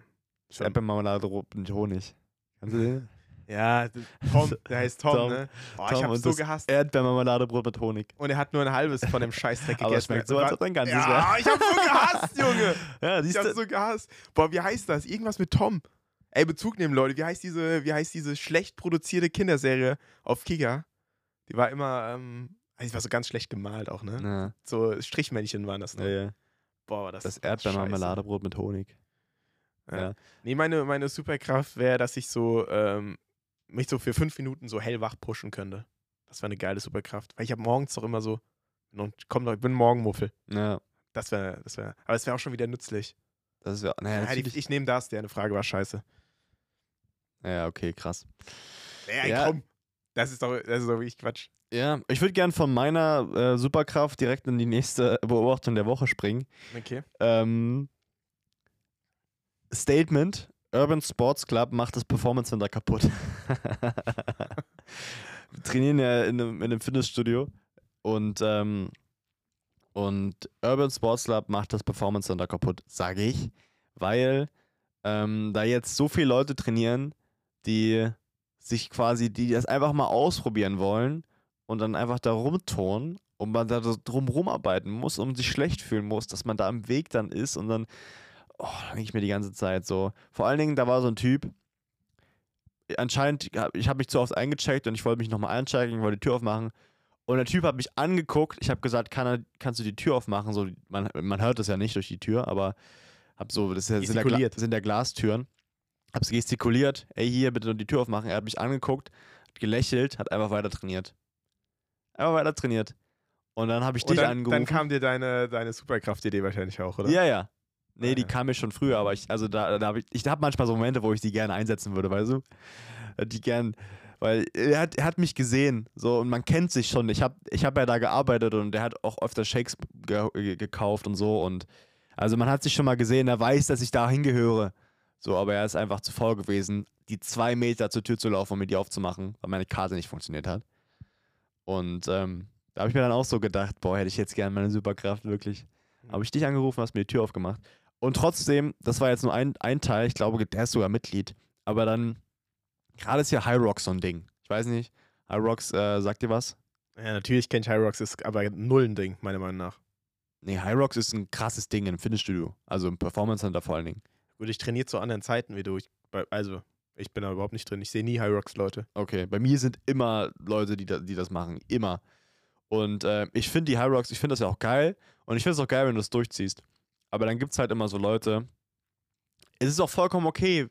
A: schon
B: Erdbeermarmelade mit Honig. Kannst du den?
A: ja, Tom, der heißt Tom,
B: Tom.
A: ne? Oh,
B: Tom
A: ich hab's so gehasst.
B: Erdbeermarmeladebrot mit Honig.
A: Und er hat nur ein halbes von dem Scheißdreck gegessen.
B: Aber es schmeckt so, als ob dein ganzes
A: Ja,
B: wäre.
A: ich hab's so gehasst, Junge.
B: Ja,
A: Ich hab's so gehasst. Boah, wie heißt das? Irgendwas mit Tom. Ey, Bezug nehmen, Leute. Wie heißt diese, wie heißt diese schlecht produzierte Kinderserie auf Kika? Die war immer, ähm, die war so ganz schlecht gemalt auch, ne?
B: Ja,
A: So Strichmännchen waren das
B: ja,
A: noch.
B: ja.
A: Boah, das
B: Das Erdbeermarmeladebrot mit Honig. Ja.
A: Ja. Nee, meine, meine Superkraft wäre, dass ich so, ähm, mich so für fünf Minuten so hellwach pushen könnte. Das wäre eine geile Superkraft. Weil ich habe morgens doch immer so, und komm doch, ich bin Morgenmuffel.
B: Ja,
A: Das wäre, das wäre, aber es wäre auch schon wieder nützlich.
B: das ist ja. Naja,
A: Ja, ich ich nehme das, deine Frage war scheiße.
B: Ja, okay, krass.
A: Ja,
B: Ja.
A: komm. Das ist doch, das ist doch wirklich Quatsch.
B: Ja, ich würde gern von meiner äh, Superkraft direkt in die nächste Beobachtung der Woche springen.
A: Okay.
B: Ähm, Statement: Urban Sports Club macht das Performance Center kaputt. Wir trainieren ja in einem, in einem Fitnessstudio und, ähm, und Urban Sports Club macht das Performance Center kaputt, sage ich, weil ähm, da jetzt so viele Leute trainieren, die sich quasi, die das einfach mal ausprobieren wollen und dann einfach da rumturnen und man da so drum rumarbeiten muss und sich schlecht fühlen muss, dass man da im Weg dann ist und dann, oh, da denke ich mir die ganze Zeit so. Vor allen Dingen, da war so ein Typ, anscheinend, ich habe mich zu oft eingecheckt und ich wollte mich nochmal einchecken, wollte die Tür aufmachen und der Typ hat mich angeguckt, ich habe gesagt, kann er, kannst du die Tür aufmachen? So, man, man hört das ja nicht durch die Tür, aber hab so, das ist ja- sind ja, sind ja Glastüren, hab's gestikuliert, ey, hier bitte die Tür aufmachen, er hat mich angeguckt, hat gelächelt, hat einfach weiter trainiert. Einfach weiter trainiert. Und dann habe ich dich
A: dann,
B: angerufen.
A: dann kam dir deine, deine Superkraft-Idee wahrscheinlich auch, oder?
B: Ja, ja. Nee,
A: Ah,
B: die
A: ja.
B: kam mir schon früher, aber ich, also da, da habe ich, ich habe manchmal so Momente, wo ich die gerne einsetzen würde, weißt du? Die gern, weil er hat, er hat mich gesehen, so und man kennt sich schon. Ich habe ich hab ja da gearbeitet und er hat auch öfter Shakes ge gekauft und so und also man hat sich schon mal gesehen, er weiß, dass ich da hingehöre. So, aber er ist einfach zu faul gewesen, die zwei Meter zur Tür zu laufen und mir die aufzumachen, weil meine Karte nicht funktioniert hat. Und ähm, da habe ich mir dann auch so gedacht, boah, hätte ich jetzt gerne meine Superkraft, wirklich. Habe ich dich angerufen, hast mir die Tür aufgemacht. Und trotzdem, das war jetzt nur ein, ein Teil, ich glaube, der ist sogar Mitglied. Aber dann, gerade ist ja High Rocks so ein Ding. Ich weiß nicht, High Rocks, äh, sagt dir was?
A: Ja, natürlich kennt ich High Rocks, ist aber null ein Ding, meiner Meinung nach.
B: Nee, High Rocks ist ein krasses Ding im Fitnessstudio. Also im Performance Center vor allen Dingen.
A: Gut, ich trainiere zu anderen Zeiten wie du. Ich, also, ich bin da überhaupt nicht drin. Ich sehe nie High Rocks, Leute.
B: Okay, bei mir sind immer Leute, die, da, die das machen. Immer. Und äh, ich finde die Rocks, ich finde das ja auch geil. Und ich finde es auch geil, wenn du das durchziehst. Aber dann gibt es halt immer so Leute. Es ist auch vollkommen okay.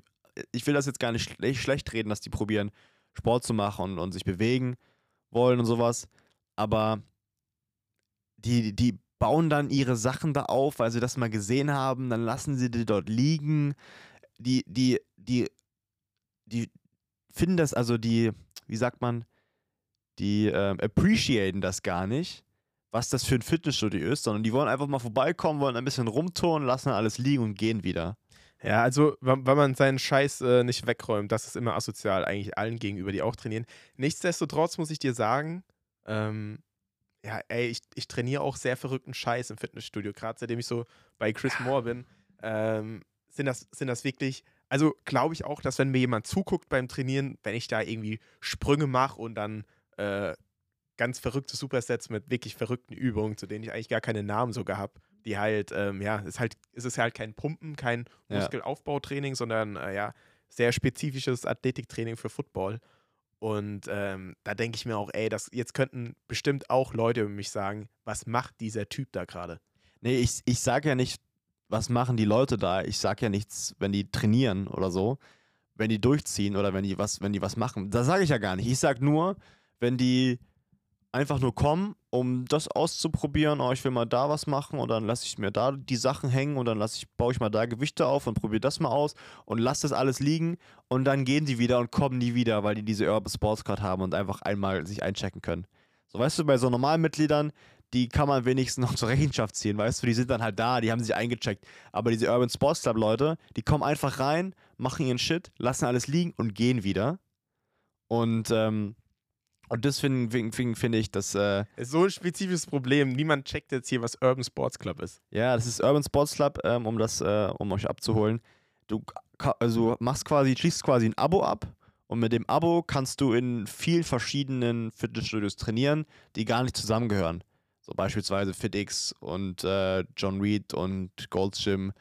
B: Ich will das jetzt gar nicht schle schlecht reden, dass die probieren, Sport zu machen und, und sich bewegen wollen und sowas. Aber die, die bauen dann ihre Sachen da auf, weil sie das mal gesehen haben. Dann lassen sie die dort liegen. Die, die, die, die finden das, also die, wie sagt man, die ähm, appreciaten das gar nicht, was das für ein Fitnessstudio ist, sondern die wollen einfach mal vorbeikommen, wollen ein bisschen rumturnen, lassen alles liegen und gehen wieder.
A: Ja, also, wenn, wenn man seinen Scheiß äh, nicht wegräumt, das ist immer asozial, eigentlich allen gegenüber, die auch trainieren. Nichtsdestotrotz muss ich dir sagen, ähm, ja, ey, ich, ich trainiere auch sehr verrückten Scheiß im Fitnessstudio. Gerade seitdem ich so bei Chris Moore bin, ähm, sind, das, sind das wirklich. Also glaube ich auch, dass wenn mir jemand zuguckt beim Trainieren, wenn ich da irgendwie Sprünge mache und dann äh, ganz verrückte Supersets mit wirklich verrückten Übungen, zu denen ich eigentlich gar keine Namen sogar habe, die halt, ähm, ja, ist halt, ist es halt kein Pumpen, kein. Muskelaufbautraining, sondern äh, ja, sehr spezifisches Athletiktraining für Football. Und ähm, da denke ich mir auch, ey, das, jetzt könnten bestimmt auch Leute über mich sagen, was macht dieser Typ da gerade?
B: Nee, ich, ich sage ja nicht, was machen die Leute da. Ich sage ja nichts, wenn die trainieren oder so, wenn die durchziehen oder wenn die was, wenn die was machen. Das sage ich ja gar nicht. Ich sage nur, wenn die einfach nur kommen, um das auszuprobieren. Oh, ich will mal da was machen und dann lasse ich mir da die Sachen hängen und dann lasse ich, baue ich mal da Gewichte auf und probiere das mal aus und lasse das alles liegen und dann gehen die wieder und kommen nie wieder, weil die diese Urban Sports Card haben und einfach einmal sich einchecken können. So, weißt du, bei so normalen Mitgliedern, die kann man wenigstens noch zur Rechenschaft ziehen, weißt du, die sind dann halt da, die haben sich eingecheckt. Aber diese Urban Sports Club Leute, die kommen einfach rein, machen ihren Shit, lassen alles liegen und gehen wieder. Und, ähm, und das finde find, ich, dass. Äh,
A: ist so ein spezifisches Problem. Niemand checkt jetzt hier, was Urban Sports Club ist.
B: Ja, das ist Urban Sports Club, ähm, um das, äh, um euch abzuholen. Du also machst quasi, schließt quasi ein Abo ab und mit dem Abo kannst du in vielen verschiedenen Fitnessstudios trainieren, die gar nicht zusammengehören. So beispielsweise FitX und äh, John Reed und Gold's Gym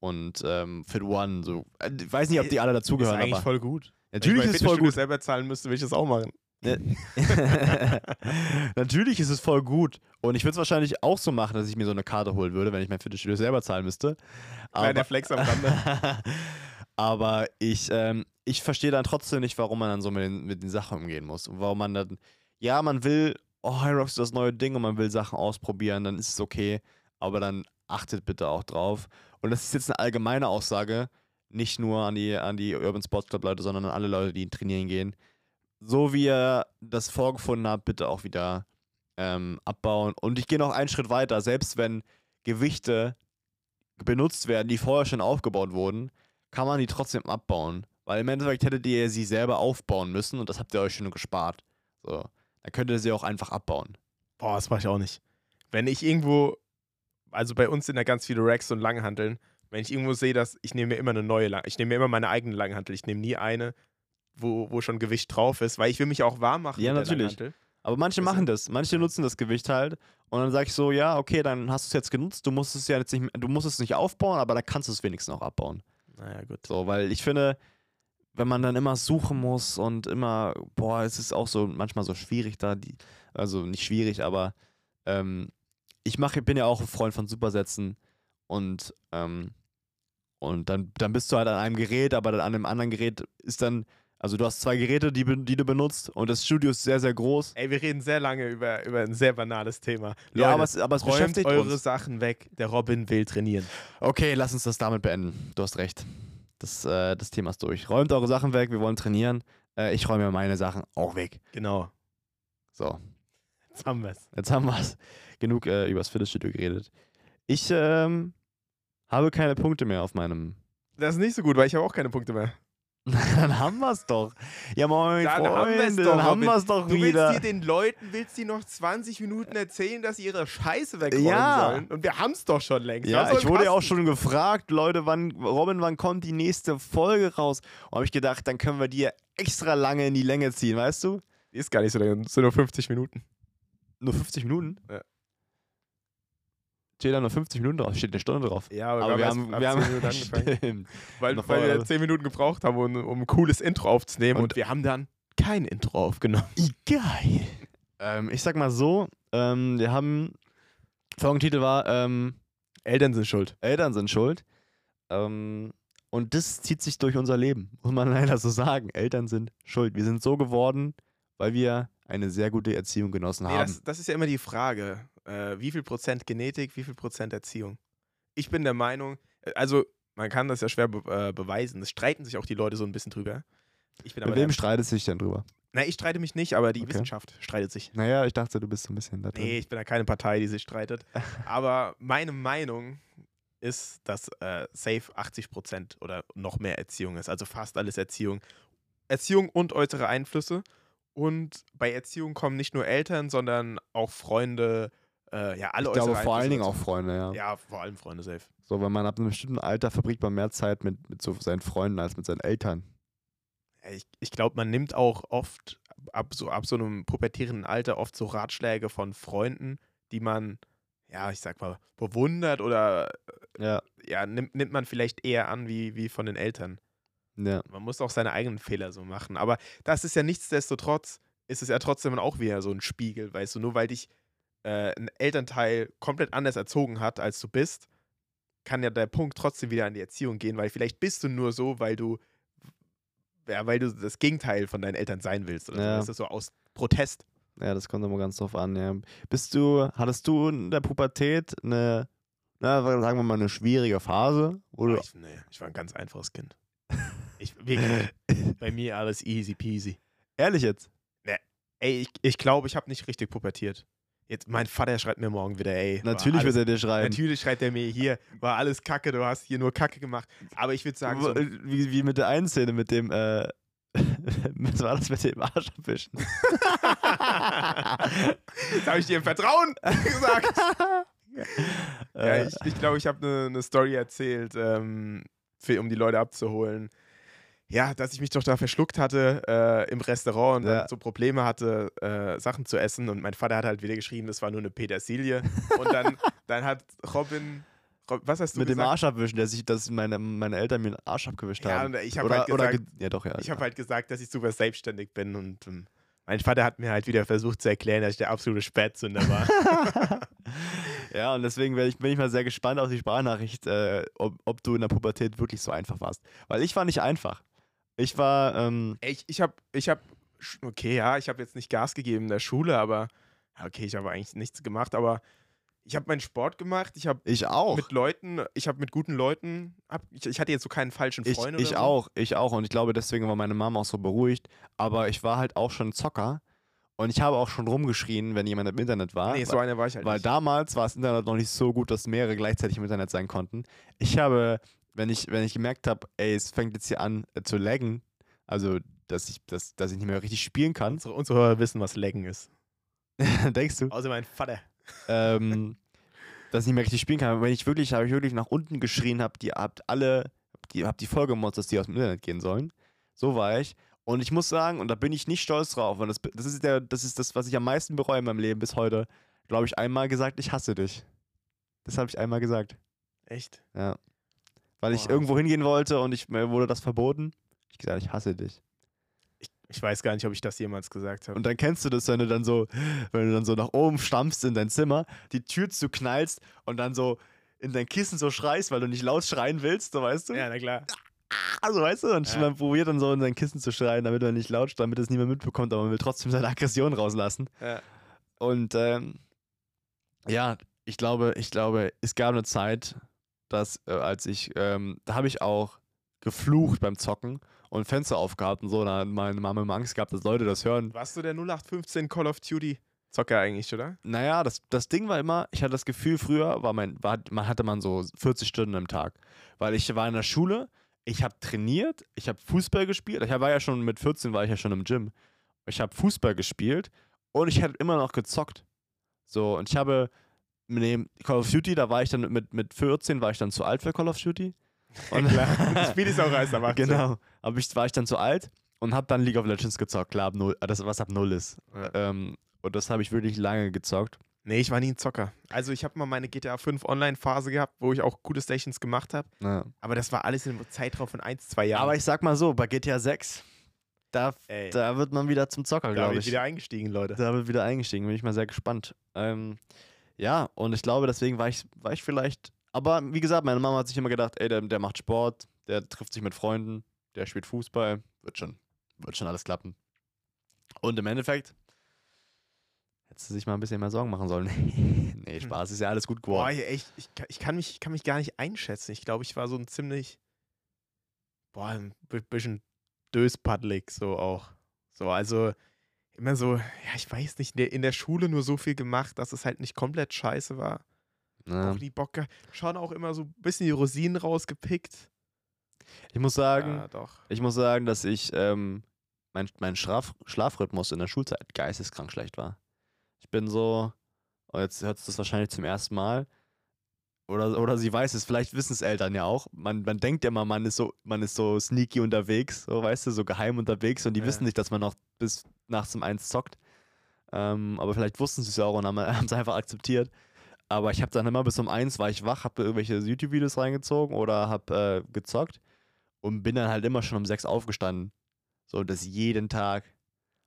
B: und ähm, Fit One. So. Äh, ich weiß nicht, ob die alle dazugehören.
A: Ist eigentlich
B: aber
A: voll gut.
B: Natürlich
A: Wenn ich
B: ist es voll gut.
A: selber zahlen müsste, würde ich das auch machen.
B: Natürlich ist es voll gut. Und ich würde es wahrscheinlich auch so machen, dass ich mir so eine Karte holen würde, wenn ich mein Fitnessstudio selber zahlen müsste.
A: Aber der Flex am Rande.
B: aber ich, ähm, ich verstehe dann trotzdem nicht, warum man dann so mit den, mit den Sachen umgehen muss. Und warum man dann, ja, man will oh, Hyrox ist das neue Ding und man will Sachen ausprobieren, dann ist es okay. Aber dann achtet bitte auch drauf. Und das ist jetzt eine allgemeine Aussage, nicht nur an die, an die Urban Sports Club Leute, sondern an alle Leute, die trainieren gehen. So wie ihr das vorgefunden habt, bitte auch wieder ähm, abbauen. Und ich gehe noch einen Schritt weiter. Selbst wenn Gewichte benutzt werden, die vorher schon aufgebaut wurden, kann man die trotzdem abbauen. Weil im Endeffekt hättet ihr sie selber aufbauen müssen und das habt ihr euch schon gespart. So. Dann könnt ihr sie auch einfach abbauen.
A: Boah, das mache ich auch nicht. Wenn ich irgendwo, also bei uns sind da ganz viele Racks und Langhanteln, wenn ich irgendwo sehe, dass ich nehme mir immer eine neue Lang ich nehme mir immer meine eigene Langhantel. Ich nehme nie eine, wo, wo schon Gewicht drauf ist, weil ich will mich auch warm machen.
B: Ja, natürlich. Aber manche machen das. Manche nutzen das Gewicht halt. Und dann sage ich so, ja, okay, dann hast du es jetzt genutzt. Du musst es ja jetzt nicht, du musst es nicht aufbauen, aber dann kannst du es wenigstens auch abbauen.
A: Naja, gut.
B: So, weil ich finde, wenn man dann immer suchen muss und immer, boah, es ist auch so manchmal so schwierig da, die, also nicht schwierig, aber ähm, ich mache, bin ja auch ein Freund von Supersätzen und ähm, und dann, dann bist du halt an einem Gerät, aber dann an einem anderen Gerät ist dann, also du hast zwei Geräte, die, die du benutzt und das Studio ist sehr, sehr groß.
A: Ey, wir reden sehr lange über, über ein sehr banales Thema.
B: Leute, ja, aber es, aber es
A: räumt
B: beschäftigt
A: eure
B: uns.
A: Sachen weg. Der Robin will trainieren.
B: Okay, lass uns das damit beenden. Du hast recht. Das, äh, das Thema ist durch. Räumt eure Sachen weg, wir wollen trainieren. Äh, ich räume meine Sachen auch weg.
A: Genau.
B: So.
A: Jetzt haben wir es.
B: Jetzt haben wir es. Genug äh, übers Fitnessstudio geredet. Ich ähm, habe keine Punkte mehr auf meinem.
A: Das ist nicht so gut, weil ich habe auch keine Punkte mehr.
B: dann haben wir es doch. Ja, moin,
A: Dann
B: Freunde,
A: haben wir's doch,
B: dann haben wir es doch
A: Du
B: wieder.
A: willst dir den Leuten, willst die noch 20 Minuten erzählen, dass sie ihre Scheiße wegräumen
B: Ja.
A: sollen. Und wir haben es doch schon längst.
B: Ja, ich wurde ja auch schon gefragt, Leute, wann, Robin, wann kommt die nächste Folge raus? Und habe ich gedacht, dann können wir die extra lange in die Länge ziehen, weißt du?
A: Die ist gar nicht so lange, es sind nur 50 Minuten.
B: Nur 50 Minuten?
A: Ja.
B: Steht da nur 50 Minuten drauf, steht eine Stunde drauf.
A: Ja,
B: Aber wir haben, wir haben,
A: 10 Minuten angefangen. Weil,
B: Noch
A: weil wir
B: vorher.
A: 10 Minuten gebraucht haben, um, um ein cooles Intro aufzunehmen. Und,
B: Und-
A: wir haben dann kein Intro aufgenommen.
B: Geil. Ähm, ich sag mal so, ähm, wir haben, Folgentitel war, ähm,
A: Eltern sind schuld.
B: Eltern sind schuld. Ähm, und das zieht sich durch unser Leben, muss man leider so sagen. Eltern sind schuld. Wir sind so geworden, weil wir eine sehr gute Erziehung genossen
A: Nee,
B: haben.
A: das, das ist ja immer die Frage. Äh, wie viel Prozent Genetik, wie viel Prozent Erziehung? Ich bin der Meinung, äh, also man kann das ja schwer be äh, beweisen. Es streiten sich auch die Leute so ein bisschen drüber. Ich bin aber
B: Mit wem streitet sich denn drüber?
A: Na, ich streite mich nicht, aber die
B: Okay.
A: Wissenschaft streitet sich.
B: Naja, ich dachte, du bist so ein bisschen da drin.
A: Nee, ich bin da keine Partei, die sich streitet. Aber meine Meinung ist, dass äh, safe 80% oder noch mehr Erziehung ist. Also fast alles Erziehung. Erziehung und äußere Einflüsse. Und bei Erziehung kommen nicht nur Eltern, sondern auch Freunde, äh, ja, alle
B: ich glaube vor allen Dingen auch. Freunde, ja.
A: Ja, vor allem Freunde safe.
B: So, wenn man ab einem bestimmten Alter verbringt man mehr Zeit mit, mit so seinen Freunden als mit seinen Eltern.
A: Ich, ich glaube, man nimmt auch oft ab so, ab so einem pubertierenden Alter oft so Ratschläge von Freunden, die man, ja, ich sag mal, bewundert oder
B: Ja.
A: ja, nimmt, nimmt man vielleicht eher an wie, wie von den Eltern.
B: Ja.
A: Man muss auch seine eigenen Fehler so machen. Aber das ist ja nichtsdestotrotz, ist es ja trotzdem auch wieder so ein Spiegel, weißt du, nur weil dich äh, ein Elternteil komplett anders erzogen hat, als du bist, kann ja der Punkt trotzdem wieder an die Erziehung gehen, weil vielleicht bist du nur so, weil du ja, weil du das Gegenteil von deinen Eltern sein willst oder
B: Ja.
A: so, weißt du, so aus Protest.
B: Ja, das kommt immer ganz drauf an, ja. Bist du, hattest du in der Pubertät eine, na, sagen wir mal, eine schwierige Phase? Du,
A: Ich, nee, ich war ein ganz einfaches Kind. Ich, wirklich, bei mir alles easy peasy.
B: ehrlich jetzt?
A: Ey, ich, ich glaube, ich habe nicht richtig pubertiert. Jetzt, mein Vater schreibt mir morgen wieder, ey.
B: Natürlich
A: alles,
B: wird er dir schreiben.
A: Natürlich schreibt er mir hier, war alles Kacke, du hast hier nur Kacke gemacht. Aber ich würde sagen, so,
B: wie, wie mit der einen Szene mit dem, äh, was war das mit dem Arsch abwischen?
A: Jetzt habe ich dir im Vertrauen gesagt. Ja,
B: Äh,
A: ich glaube, ich, glaub, ich habe eine ne Story erzählt, ähm, für, um die Leute abzuholen. Ja, dass ich mich doch da verschluckt hatte äh, im Restaurant und
B: Ja.
A: dann so Probleme hatte, äh, Sachen zu essen. Und mein Vater hat halt wieder geschrieben, das war nur eine Petersilie. und dann, dann hat Robin, Rob, was hast du
B: mit dem
A: gesagt?
B: Arsch abwischen, dass ich, dass meine, meine Eltern mir den Arsch abgewischt
A: Ja,
B: haben.
A: und ich habe halt gesagt,
B: ge- ja doch, ja.
A: ich habe halt gesagt, dass ich super selbstständig bin und ähm, mein Vater hat mir halt wieder versucht zu erklären, dass ich der absolute Spätzünder war.
B: ja, und deswegen bin ich, bin ich mal sehr gespannt auf die Sprachnachricht, äh, ob, ob du in der Pubertät wirklich so einfach warst. Weil ich war nicht einfach. Ich war, ähm,
A: ich ich habe, ich habe, okay, ja, ich habe jetzt nicht Gas gegeben in der Schule, aber okay, ich habe eigentlich nichts gemacht, aber ich habe meinen Sport gemacht, ich habe
B: ich auch.
A: mit Leuten, ich habe mit guten Leuten, hab, ich, ich hatte jetzt so keinen falschen
B: Ich,
A: Freund
B: ich
A: oder so.
B: auch, ich auch. Und ich glaube, deswegen war meine Mama auch so beruhigt. Aber ich war halt auch schon Zocker. Und ich habe auch schon rumgeschrien, wenn jemand im Internet war.
A: Nee, so einer war ich halt
B: Weil
A: nicht.
B: damals war das Internet noch nicht so gut, dass mehrere gleichzeitig im Internet sein konnten. Ich habe, wenn ich, wenn ich gemerkt habe, ey, es fängt jetzt hier an äh, zu laggen, also dass ich, dass, dass ich nicht mehr richtig spielen kann,
A: unsere, unsere Hörer wissen, was Laggen ist.
B: denkst du,
A: Außer mein Vater.
B: ähm, dass ich nicht mehr richtig spielen kann. Wenn ich wirklich, habe ich wirklich nach unten geschrien habe, die habt alle, die habt die Folge gemotzt, dass die aus dem Internet gehen sollen. So war ich. Und ich muss sagen, und da bin ich nicht stolz drauf, und das, das, ist der, das ist das, was ich am meisten bereue in meinem Leben bis heute, glaube ich, einmal gesagt, ich hasse dich. Das habe ich einmal gesagt.
A: Echt?
B: Ja. Weil ich
A: Boah.
B: irgendwo hingehen wollte und ich, mir wurde das verboten. Ich gesagt, ich hasse dich.
A: Ich, ich weiß gar nicht, ob ich das jemals gesagt habe.
B: Und dann kennst du das, wenn du dann so, wenn du dann so nach oben stampfst in dein Zimmer, die Tür zuknallst und dann so in dein Kissen so schreist, weil du nicht laut schreien willst, so weißt du?
A: Ja, na klar.
B: Also weißt du, und
A: Ja.
B: man probiert dann so in sein Kissen zu schreien, damit man nicht laut, damit es niemand mitbekommt, aber man will trotzdem seine Aggression rauslassen.
A: Ja.
B: Und ähm, ja, ich glaube, ich glaube, es gab eine Zeit, dass äh, als ich, ähm, da habe ich auch geflucht beim Zocken und Fenster aufgehabt und so, da hat meine Mama immer Angst gehabt, dass Leute das hören.
A: Warst du der 0815 Call of Duty Zocker eigentlich, oder?
B: Naja, das, das Ding war immer, ich hatte das Gefühl, früher war mein, war, man hatte man so 40 Stunden am Tag. Weil ich war in der Schule, ich habe trainiert, ich habe Fußball gespielt. Ich war ja schon mit 14 war ich ja schon im Gym. Ich habe Fußball gespielt und ich habe immer noch gezockt. So, und ich habe dem Call of Duty, da war ich dann mit, mit 14, war ich dann zu alt für Call of Duty. Und
A: klar. Das Spiel ist auch erst 18.
B: Genau. Aber ich war ich dann zu alt und habe dann League of Legends gezockt, klar, ab null, äh, das, was ab null ist.
A: Ja.
B: Ähm, und das habe ich wirklich lange gezockt.
A: Nee, ich war nie ein Zocker. Also ich habe mal meine GTA 5 Online-Phase gehabt, wo ich auch gute Stations gemacht habe.
B: Ja.
A: Aber das war alles in einem Zeitraum von 1, 2 Jahren.
B: Aber ich sag mal so, bei GTA 6, da,
A: Ey,
B: da wird man wieder zum Zocker,
A: da
B: glaube ich.
A: ich wieder eingestiegen, Leute.
B: Da wird wieder eingestiegen, bin ich mal sehr gespannt. Ähm, ja, und ich glaube, deswegen war ich, war ich vielleicht. Aber wie gesagt, meine Mama hat sich immer gedacht, ey, der, der macht Sport, der trifft sich mit Freunden, der spielt Fußball, wird schon, wird schon alles klappen. Und im Endeffekt hättest du sich mal ein bisschen mehr Sorgen machen sollen. nee, Spaß, ist ja alles gut
A: Boah,
B: geworden.
A: ey, echt, ich, kann- ich, kann mich, ich kann mich gar nicht einschätzen. Ich glaube, ich war so ein ziemlich, boah, ein bi- bisschen döspaddelig so auch. So, also immer so, ja, ich weiß nicht, in der, Schule nur so viel gemacht, dass es halt nicht komplett scheiße war.
B: Ja.
A: Auch nie Bock gehabt. Schon auch immer so ein bisschen die Rosinen rausgepickt.
B: Ich muss sagen,
A: Ja.
B: Ich muss sagen, dass ich ähm, mein, mein Schlaf, Schlafrhythmus in der Schulzeit geisteskrank schlecht war. Ich bin so, und jetzt hört es das wahrscheinlich zum ersten Mal. Oder, oder sie weiß es, vielleicht wissen es Eltern ja auch. Man, man denkt immer, man ist so, man ist so sneaky unterwegs, so weißt du, so geheim unterwegs und die
A: Ja.
B: wissen nicht, dass man noch bis nachts um eins zockt. Ähm, aber vielleicht wussten sie es auch und haben es einfach akzeptiert. Aber ich habe dann immer bis um eins war ich wach, habe irgendwelche YouTube-Videos reingezogen oder habe äh, gezockt und bin dann halt immer schon um sechs aufgestanden. So, das jeden Tag.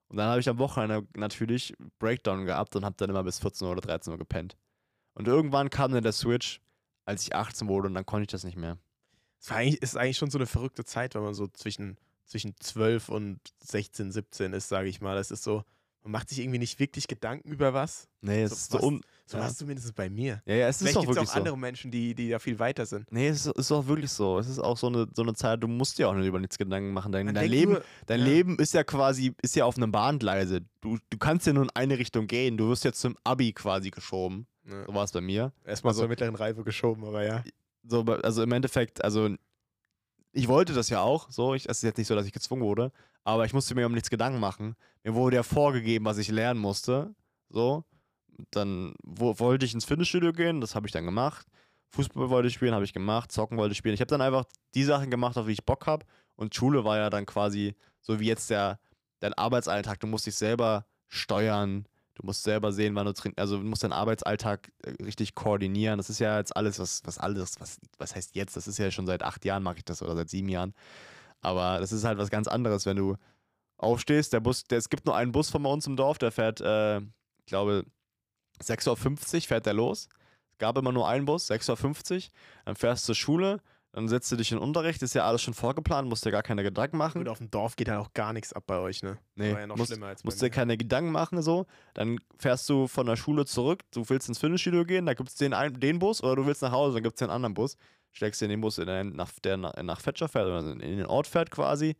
B: Und dann habe ich am Wochenende natürlich Breakdown gehabt und habe dann immer bis 14 Uhr oder 13 Uhr gepennt. Und irgendwann kam dann der Switch, als ich 18 wurde und dann konnte ich das nicht mehr.
A: Es ist eigentlich schon so eine verrückte Zeit, wenn man so zwischen, zwischen 12 und 16, 17 ist, sage ich mal. Das ist so, Man macht sich irgendwie nicht wirklich Gedanken über was.
B: Nee, es
A: So
B: ist so
A: was-
B: un
A: So
B: Ja.
A: war es zumindest bei mir.
B: Ja, ja, es ist
A: Vielleicht
B: auch
A: gibt es
B: wirklich
A: auch
B: so.
A: andere Menschen, die, die da viel weiter sind.
B: Nee, es ist, ist auch wirklich so. Es ist auch so eine, so eine Zeit, du musst dir auch nicht über nichts Gedanken machen. Dein, dein Leben,
A: nur-
B: dein
A: ja.
B: Leben ist ja quasi, ist ja auf einem Bahngleise. Du, du kannst ja nur in eine Richtung gehen. Du wirst jetzt zum Abi quasi geschoben.
A: Ja.
B: So war es bei mir.
A: Erstmal
B: Also-
A: zur mittleren Reife geschoben, aber ja.
B: So, also im Endeffekt, also ich wollte das ja auch. So, ich, es ist jetzt nicht so, dass ich gezwungen wurde, aber ich musste mir um nichts Gedanken machen. Mir wurde ja vorgegeben, was ich lernen musste. So, dann wo, wollte ich ins Fitnessstudio gehen, das habe ich dann gemacht. Fußball wollte ich spielen, habe ich gemacht. Zocken wollte ich spielen. Ich habe dann einfach die Sachen gemacht, auf die ich Bock habe. Und Schule war ja dann quasi so wie jetzt der dein Arbeitsalltag. Du musst dich selber steuern. Du musst selber sehen, wann du trinkst. Also du musst deinen Arbeitsalltag äh, richtig koordinieren. Das ist ja jetzt alles, was, was alles, was, was heißt jetzt? Das ist ja schon seit acht Jahren mache ich das oder seit sieben Jahren. Aber das ist halt was ganz anderes, wenn du aufstehst. Der Bus, der, es gibt nur einen Bus von uns im Dorf, der fährt, äh, ich glaube, 6.50 Uhr fährt der los. Es gab immer nur einen Bus, 6.50 Uhr. Dann fährst du zur Schule, dann setzt du dich in Unterricht, ist ja alles schon vorgeplant, musst dir gar keine Gedanken machen.
A: Gut, auf dem Dorf geht halt auch gar nichts ab bei euch, ne?
B: Nee,
A: war ja noch
B: musst,
A: schlimmer als
B: musst dir keine Gedanken machen, so. Dann fährst du von der Schule zurück, du willst ins Fitnessstudio gehen, da gibt es den, den Bus oder du willst nach Hause, dann gibt es den anderen Bus. Steckst dir in den Bus, in den, nach, der nach, Fetscher fährt oder in den Ort fährt quasi.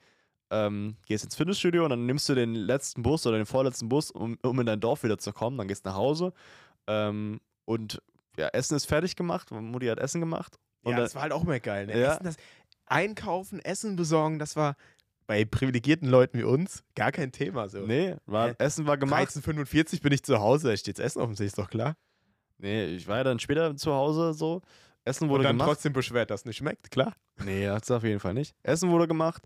B: Ähm, gehst ins Fitnessstudio und dann nimmst du den letzten Bus oder den vorletzten Bus, um, um in dein Dorf wieder zu kommen. Dann gehst du nach Hause ähm, und ja, Essen ist fertig gemacht. Mutti hat Essen gemacht. Und
A: Ja, das war halt auch immer geil, ne?
B: Ja.
A: Essen, das, einkaufen, Essen besorgen, das war bei privilegierten Leuten wie uns gar kein Thema. So.
B: nee, war,
A: Hä?
B: Essen war gemacht.
A: 13.45 bin ich zu Hause, da steht Essen auf dem See, ist doch klar.
B: Nee, ich war ja dann später zu Hause so. Essen
A: Und
B: wurde
A: dann
B: gemacht.
A: trotzdem beschwert, dass es nicht schmeckt, klar.
B: Nee, hat's auf jeden Fall nicht. Essen wurde gemacht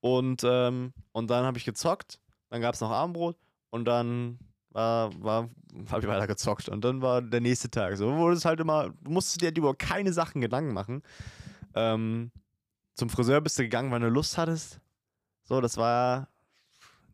B: und, ähm, und dann habe ich gezockt. Dann gab es noch Abendbrot und dann war, war, habe ich weiter gezockt. Und dann war der nächste Tag. So wurde es halt immer, du musstest dir über keine Sachen Gedanken machen. Ähm, zum Friseur bist du gegangen, weil du Lust hattest. So, das war,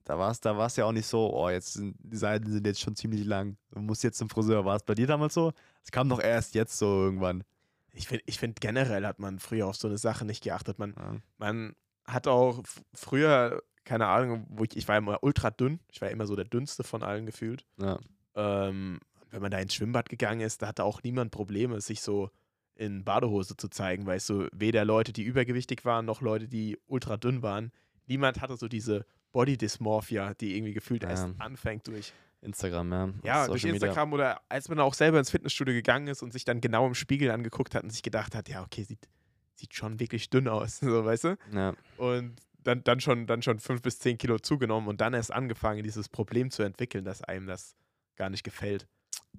B: da war es da war's ja auch nicht so, oh, jetzt sind die Seiten sind jetzt schon ziemlich lang. Du musst jetzt zum Friseur. War es bei dir damals so? Es kam doch erst jetzt so irgendwann.
A: Ich finde ich find generell hat man früher auf so eine Sache nicht geachtet. Man,
B: Ja.
A: man hat auch früher, keine Ahnung, wo ich, ich war immer ultra dünn. Ich war immer so der dünnste von allen gefühlt.
B: Ja.
A: Ähm, wenn man da ins Schwimmbad gegangen ist, da hatte auch niemand Probleme, sich so in Badehose zu zeigen, weißt du, weder Leute, die übergewichtig waren, noch Leute, die ultra dünn waren. Niemand hatte so diese Body Dysmorphia, die irgendwie gefühlt
B: Ja.
A: erst anfängt durch,
B: Instagram, ja.
A: ja, durch
B: Media.
A: Instagram oder als man auch selber ins Fitnessstudio gegangen ist und sich dann genau im Spiegel angeguckt hat und sich gedacht hat, ja, okay, sieht, sieht schon wirklich dünn aus, so, weißt du?
B: Ja.
A: Und dann, dann, schon, dann schon fünf bis zehn Kilo zugenommen und dann erst angefangen, dieses Problem zu entwickeln, dass einem das gar nicht gefällt.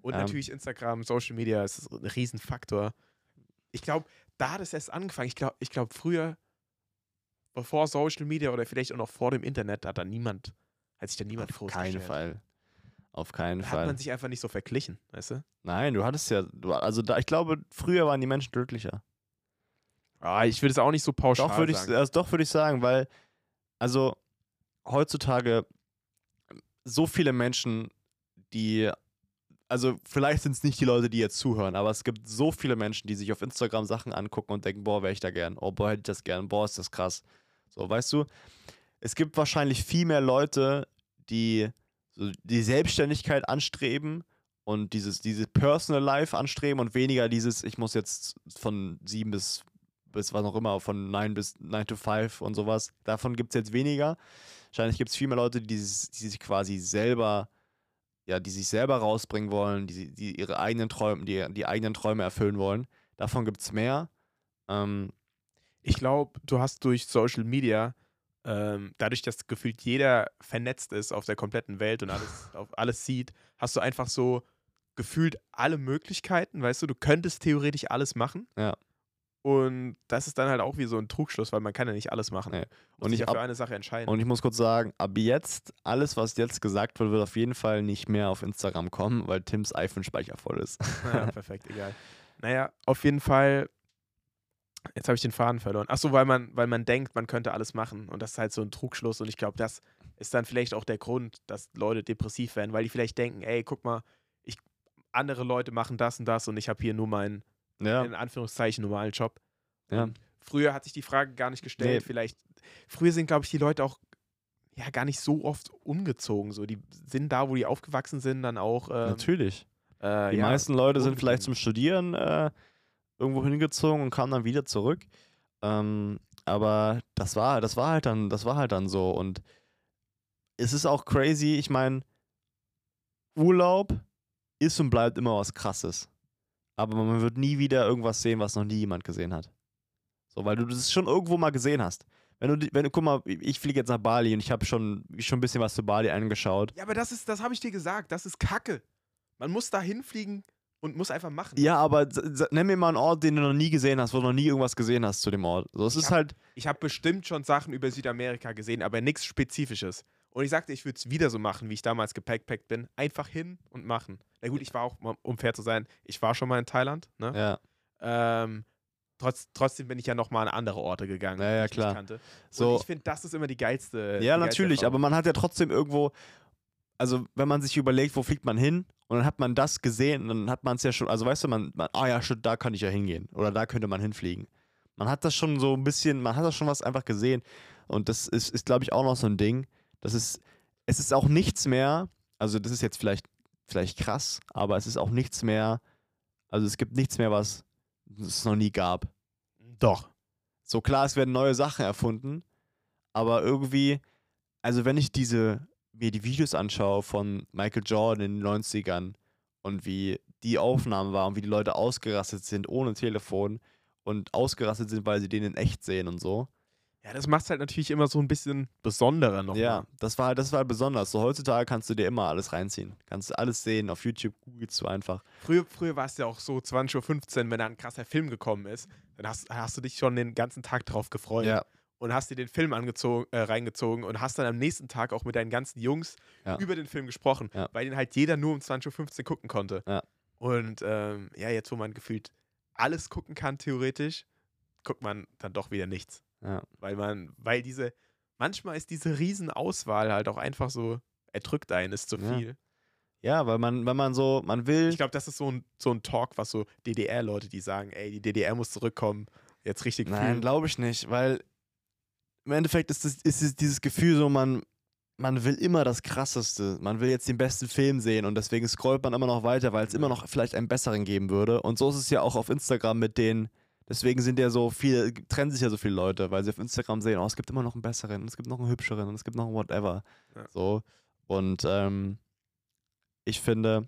A: Und
B: Ähm.
A: natürlich Instagram, Social Media ist ein Riesenfaktor. Ich glaube, da hat es erst angefangen. Ich glaube, ich glaub, früher, bevor Social Media oder vielleicht auch noch vor dem Internet, hat da niemand, hat sich da niemand
B: Auf keinen. Fall. Auf keinen
A: Da hat
B: Fall.
A: man sich einfach nicht so verglichen, weißt du?
B: Nein, du hattest ja, du, also da, ich glaube, früher waren die Menschen glücklicher.
A: Ah, ich würde es auch nicht so pauschal
B: Doch würde ich,
A: sagen.
B: also doch würde ich sagen, weil, also heutzutage so viele Menschen, die, also vielleicht sind es nicht die Leute, die jetzt zuhören, aber es gibt so viele Menschen, die sich auf Instagram Sachen angucken und denken, boah, wäre ich da gern, oh, boah, hätte ich das gern, boah, ist das krass. So, weißt du, es gibt wahrscheinlich viel mehr Leute, die so die Selbstständigkeit anstreben und dieses, dieses Personal Life anstreben und weniger dieses, ich muss jetzt von sieben bis, bis was auch immer, von 9 bis 9 to 5 und sowas. Davon gibt es jetzt weniger. Wahrscheinlich gibt es viel mehr Leute, die, dieses- die sich quasi selber, ja, die sich selber rausbringen wollen, die, die ihre eigenen Träume, die, die eigenen Träume erfüllen wollen. Davon gibt es mehr. Ähm,
A: Ich glaube, du hast durch Social Media, ähm, dadurch, dass gefühlt jeder vernetzt ist auf der kompletten Welt und alles, auf alles sieht, hast du einfach so gefühlt alle Möglichkeiten, weißt du, du könntest theoretisch alles machen.
B: Ja.
A: Und das ist dann halt auch wie so ein Trugschluss, weil man kann ja nicht alles machen.
B: Nee. Und
A: sich
B: ich
A: ja für eine Sache entscheiden.
B: Und ich muss kurz sagen, ab jetzt, alles, was jetzt gesagt wird, wird auf jeden Fall nicht mehr auf Instagram kommen, weil Tims iPhone-Speicher voll ist.
A: Naja, perfekt, egal. Naja, auf jeden Fall. Jetzt habe ich den Faden verloren. Achso, weil man, weil man denkt, man könnte alles machen. Und das ist halt so ein Trugschluss. Und ich glaube, das ist dann vielleicht auch der Grund, dass Leute depressiv werden, weil die vielleicht denken, ey, guck mal, ich, andere Leute machen das und das und ich habe hier nur meinen,
B: Ja,
A: in Anführungszeichen, normalen Job.
B: Ja.
A: Früher hat sich die Frage gar nicht gestellt.
B: Nee.
A: Vielleicht, früher sind, glaube ich, die Leute auch, ja gar nicht so oft umgezogen. So, die sind da, wo die aufgewachsen sind, dann auch. Ähm,
B: Natürlich.
A: äh,
B: Die
A: ja,
B: meisten Leute sind vielleicht zum Studieren äh, irgendwo hingezogen und kamen dann wieder zurück. Ähm, aber das war, das war halt dann, das war halt dann so. Und es ist auch crazy, ich meine, Urlaub ist und bleibt immer was krasses. Aber man wird nie wieder irgendwas sehen, was noch nie jemand gesehen hat. So, weil du das schon irgendwo mal gesehen hast. Wenn du, wenn du, guck mal, ich fliege jetzt nach Bali und ich habe schon, schon ein bisschen was zu Bali angeschaut.
A: Ja, aber das ist, das habe ich dir gesagt, das ist Kacke. Man muss da hinfliegen und muss einfach machen.
B: Ja, aber nenn mir mal einen Ort, den du noch nie gesehen hast, wo du noch nie irgendwas gesehen hast zu dem Ort. So, es
A: Ich
B: ist
A: hab-
B: halt,
A: Ich habe bestimmt schon Sachen über Südamerika gesehen, aber nichts Spezifisches. Und ich sagte, ich würde es wieder so machen, wie ich damals gepackpackt bin. Einfach hin und machen. Na gut, ich war auch, um fair zu sein, ich war schon mal in Thailand. Ne?
B: ja,
A: Ähm, trotz, trotzdem bin ich ja noch mal an andere Orte gegangen,
B: Ja, ja,
A: die ich
B: klar.
A: nicht kannte.
B: so.
A: Und ich finde, das ist immer die geilste.
B: Ja,
A: die geilste
B: natürlich, aber
A: Erfahrung.
B: man hat ja trotzdem irgendwo, also wenn man sich überlegt, wo fliegt man hin und dann hat man das gesehen, dann hat man es ja schon, also weißt du, man, man ah ja, shit, da kann ich ja hingehen oder da könnte man hinfliegen. Man hat das schon so ein bisschen, man hat das schon was einfach gesehen und das ist, ist glaube ich, auch noch so ein Ding. Das ist, es ist auch nichts mehr, also das ist jetzt vielleicht, vielleicht krass, aber es ist auch nichts mehr, also es gibt nichts mehr, was es noch nie gab.
A: Doch.
B: So klar, es werden neue Sachen erfunden, aber irgendwie, also wenn ich diese, mir die Videos anschaue von Michael Jordan in den 90ern und wie die Aufnahmen waren, wie die Leute ausgerastet sind ohne Telefon und ausgerastet sind, weil sie den in echt sehen und so.
A: Ja, das macht es halt natürlich immer so ein bisschen besonderer noch.
B: Ja, das war, das war besonders. So heutzutage kannst du dir immer alles reinziehen. Kannst du alles sehen. Auf YouTube googelst du einfach.
A: Früher, früher war es ja auch so, 20.15 Uhr, wenn da ein krasser Film gekommen ist, dann hast, hast du dich schon den ganzen Tag drauf gefreut. und hast dir den Film angezogen, äh, reingezogen und hast dann am nächsten Tag auch mit deinen ganzen Jungs
B: Ja.
A: über den Film gesprochen,
B: Ja.
A: weil den halt jeder nur um 20.15 Uhr gucken konnte.
B: Ja.
A: Und ähm, ja, jetzt wo man gefühlt alles gucken kann, theoretisch, guckt man dann doch wieder nichts.
B: Ja.
A: Weil man, weil diese, manchmal ist diese Riesenauswahl halt auch einfach so, erdrückt einen, ist zu
B: Ja.
A: viel.
B: Ja, weil man, wenn man so, man will.
A: Ich glaube, das ist so ein, so ein Talk, was so DDR-Leute, die sagen, ey, die DDR muss zurückkommen, jetzt richtig
B: Nein,
A: fühlen.
B: glaube ich nicht, weil im Endeffekt ist, es, ist es dieses Gefühl so, man, man will immer das Krasseste. Man will jetzt den besten Film sehen und deswegen scrollt man immer noch weiter, weil es immer noch vielleicht einen besseren geben würde. Und so ist es ja auch auf Instagram mit den. Deswegen sind ja so viele, trennen sich ja so viele Leute, weil sie auf Instagram sehen, oh, es gibt immer noch einen besseren, es gibt noch einen hübscheren, es gibt noch einen whatever.
A: Ja.
B: So. Und ähm, ich finde,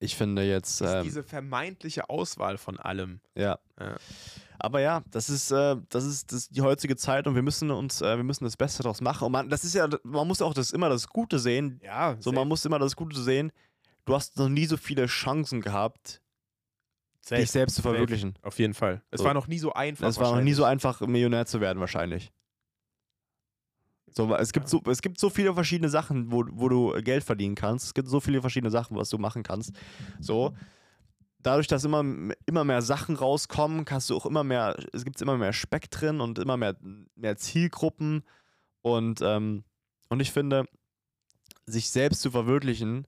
B: ich finde jetzt.
A: Ist
B: Ähm,
A: diese vermeintliche Auswahl von allem.
B: ja.
A: Ja.
B: Aber ja, das ist, äh, das ist das die heutige Zeit und wir müssen uns, äh, wir müssen das Beste daraus machen. Und man, das ist ja, man muss auch das immer das Gute sehen.
A: Ja,
B: So, man muss immer das Gute sehen. Du hast noch nie so viele Chancen gehabt, dich selbst zu
A: Safe.
B: verwirklichen.
A: Auf jeden Fall. Es
B: So.
A: war noch nie so einfach.
B: Es war noch nie so einfach, Millionär zu werden, wahrscheinlich. So, es gibt so, es gibt so viele verschiedene Sachen, wo, wo du Geld verdienen kannst. Es gibt so viele verschiedene Sachen, was du machen kannst. So, dadurch, dass immer, immer mehr Sachen rauskommen, kannst du auch immer mehr, es gibt immer mehr Spektren und immer mehr, mehr Zielgruppen. Und, ähm, und ich finde, sich selbst zu verwirklichen,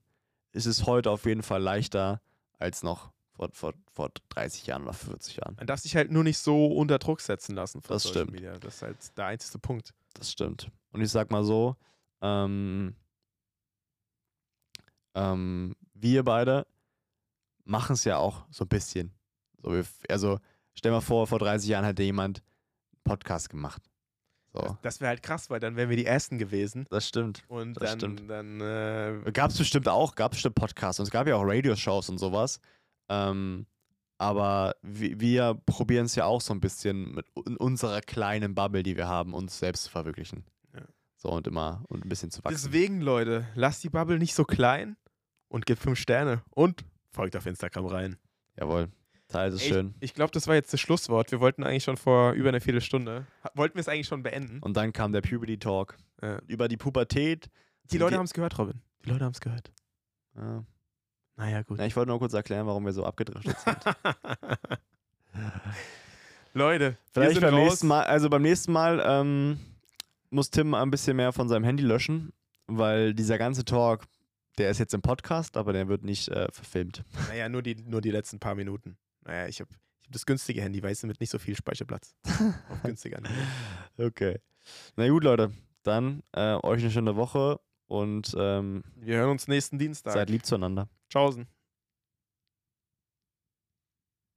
B: ist es heute auf jeden Fall leichter als noch vor, vor, vor 30 Jahren oder 40 Jahren.
A: Man darf sich halt nur nicht so unter Druck setzen lassen von
B: Das
A: Social
B: stimmt.
A: Media. Das ist halt der einzige Punkt.
B: Das stimmt. Und ich sag mal so, ähm, ähm, wir beide machen es ja auch so ein bisschen. So, wir, also stell mal vor, vor 30 Jahren hätte jemand einen Podcast gemacht. So.
A: Das, das wäre halt krass, weil dann wären wir die Ersten gewesen.
B: Das stimmt.
A: Und
B: Das
A: dann,
B: stimmt.
A: dann äh,
B: Gab es bestimmt auch, gab es bestimmt Podcasts und es gab ja auch Radioshows und sowas. Ähm, aber wir, wir probieren es ja auch so ein bisschen mit in unserer kleinen Bubble, die wir haben, uns selbst zu verwirklichen.
A: Ja.
B: So und immer und ein bisschen zu wachsen.
A: deswegen, Leute, lasst die Bubble nicht so klein und gebt fünf Sterne. Und folgt auf Instagram rein.
B: Jawohl. Teil ist
A: Ey,
B: schön.
A: Ich glaube, das war jetzt das Schlusswort. Wir wollten eigentlich schon vor über eine Viertelstunde. Wollten wir es eigentlich schon beenden?
B: Und dann kam der Puberty Talk
A: Ja.
B: über die Pubertät.
A: Die Leute haben es gehört, Robin. Die Leute haben es gehört.
B: Ja.
A: Naja, gut.
B: Na, ich wollte nur kurz erklären, warum wir so abgedriftet sind.
A: Leute,
B: Vielleicht beim
A: raus.
B: nächsten Mal, also beim nächsten Mal ähm, muss Tim ein bisschen mehr von seinem Handy löschen, weil dieser ganze Talk, der ist jetzt im Podcast, aber der wird nicht äh, verfilmt.
A: Naja, nur die, nur die letzten paar Minuten. Naja, ich habe ich hab das günstige Handy, weißt du, mit nicht so viel Speicherplatz. Auf günstiger.
B: Okay. Na gut, Leute. Dann äh, euch eine schöne Woche und ähm,
A: Wir hören uns nächsten Dienstag.
B: seid lieb zueinander.
A: Tschaußen.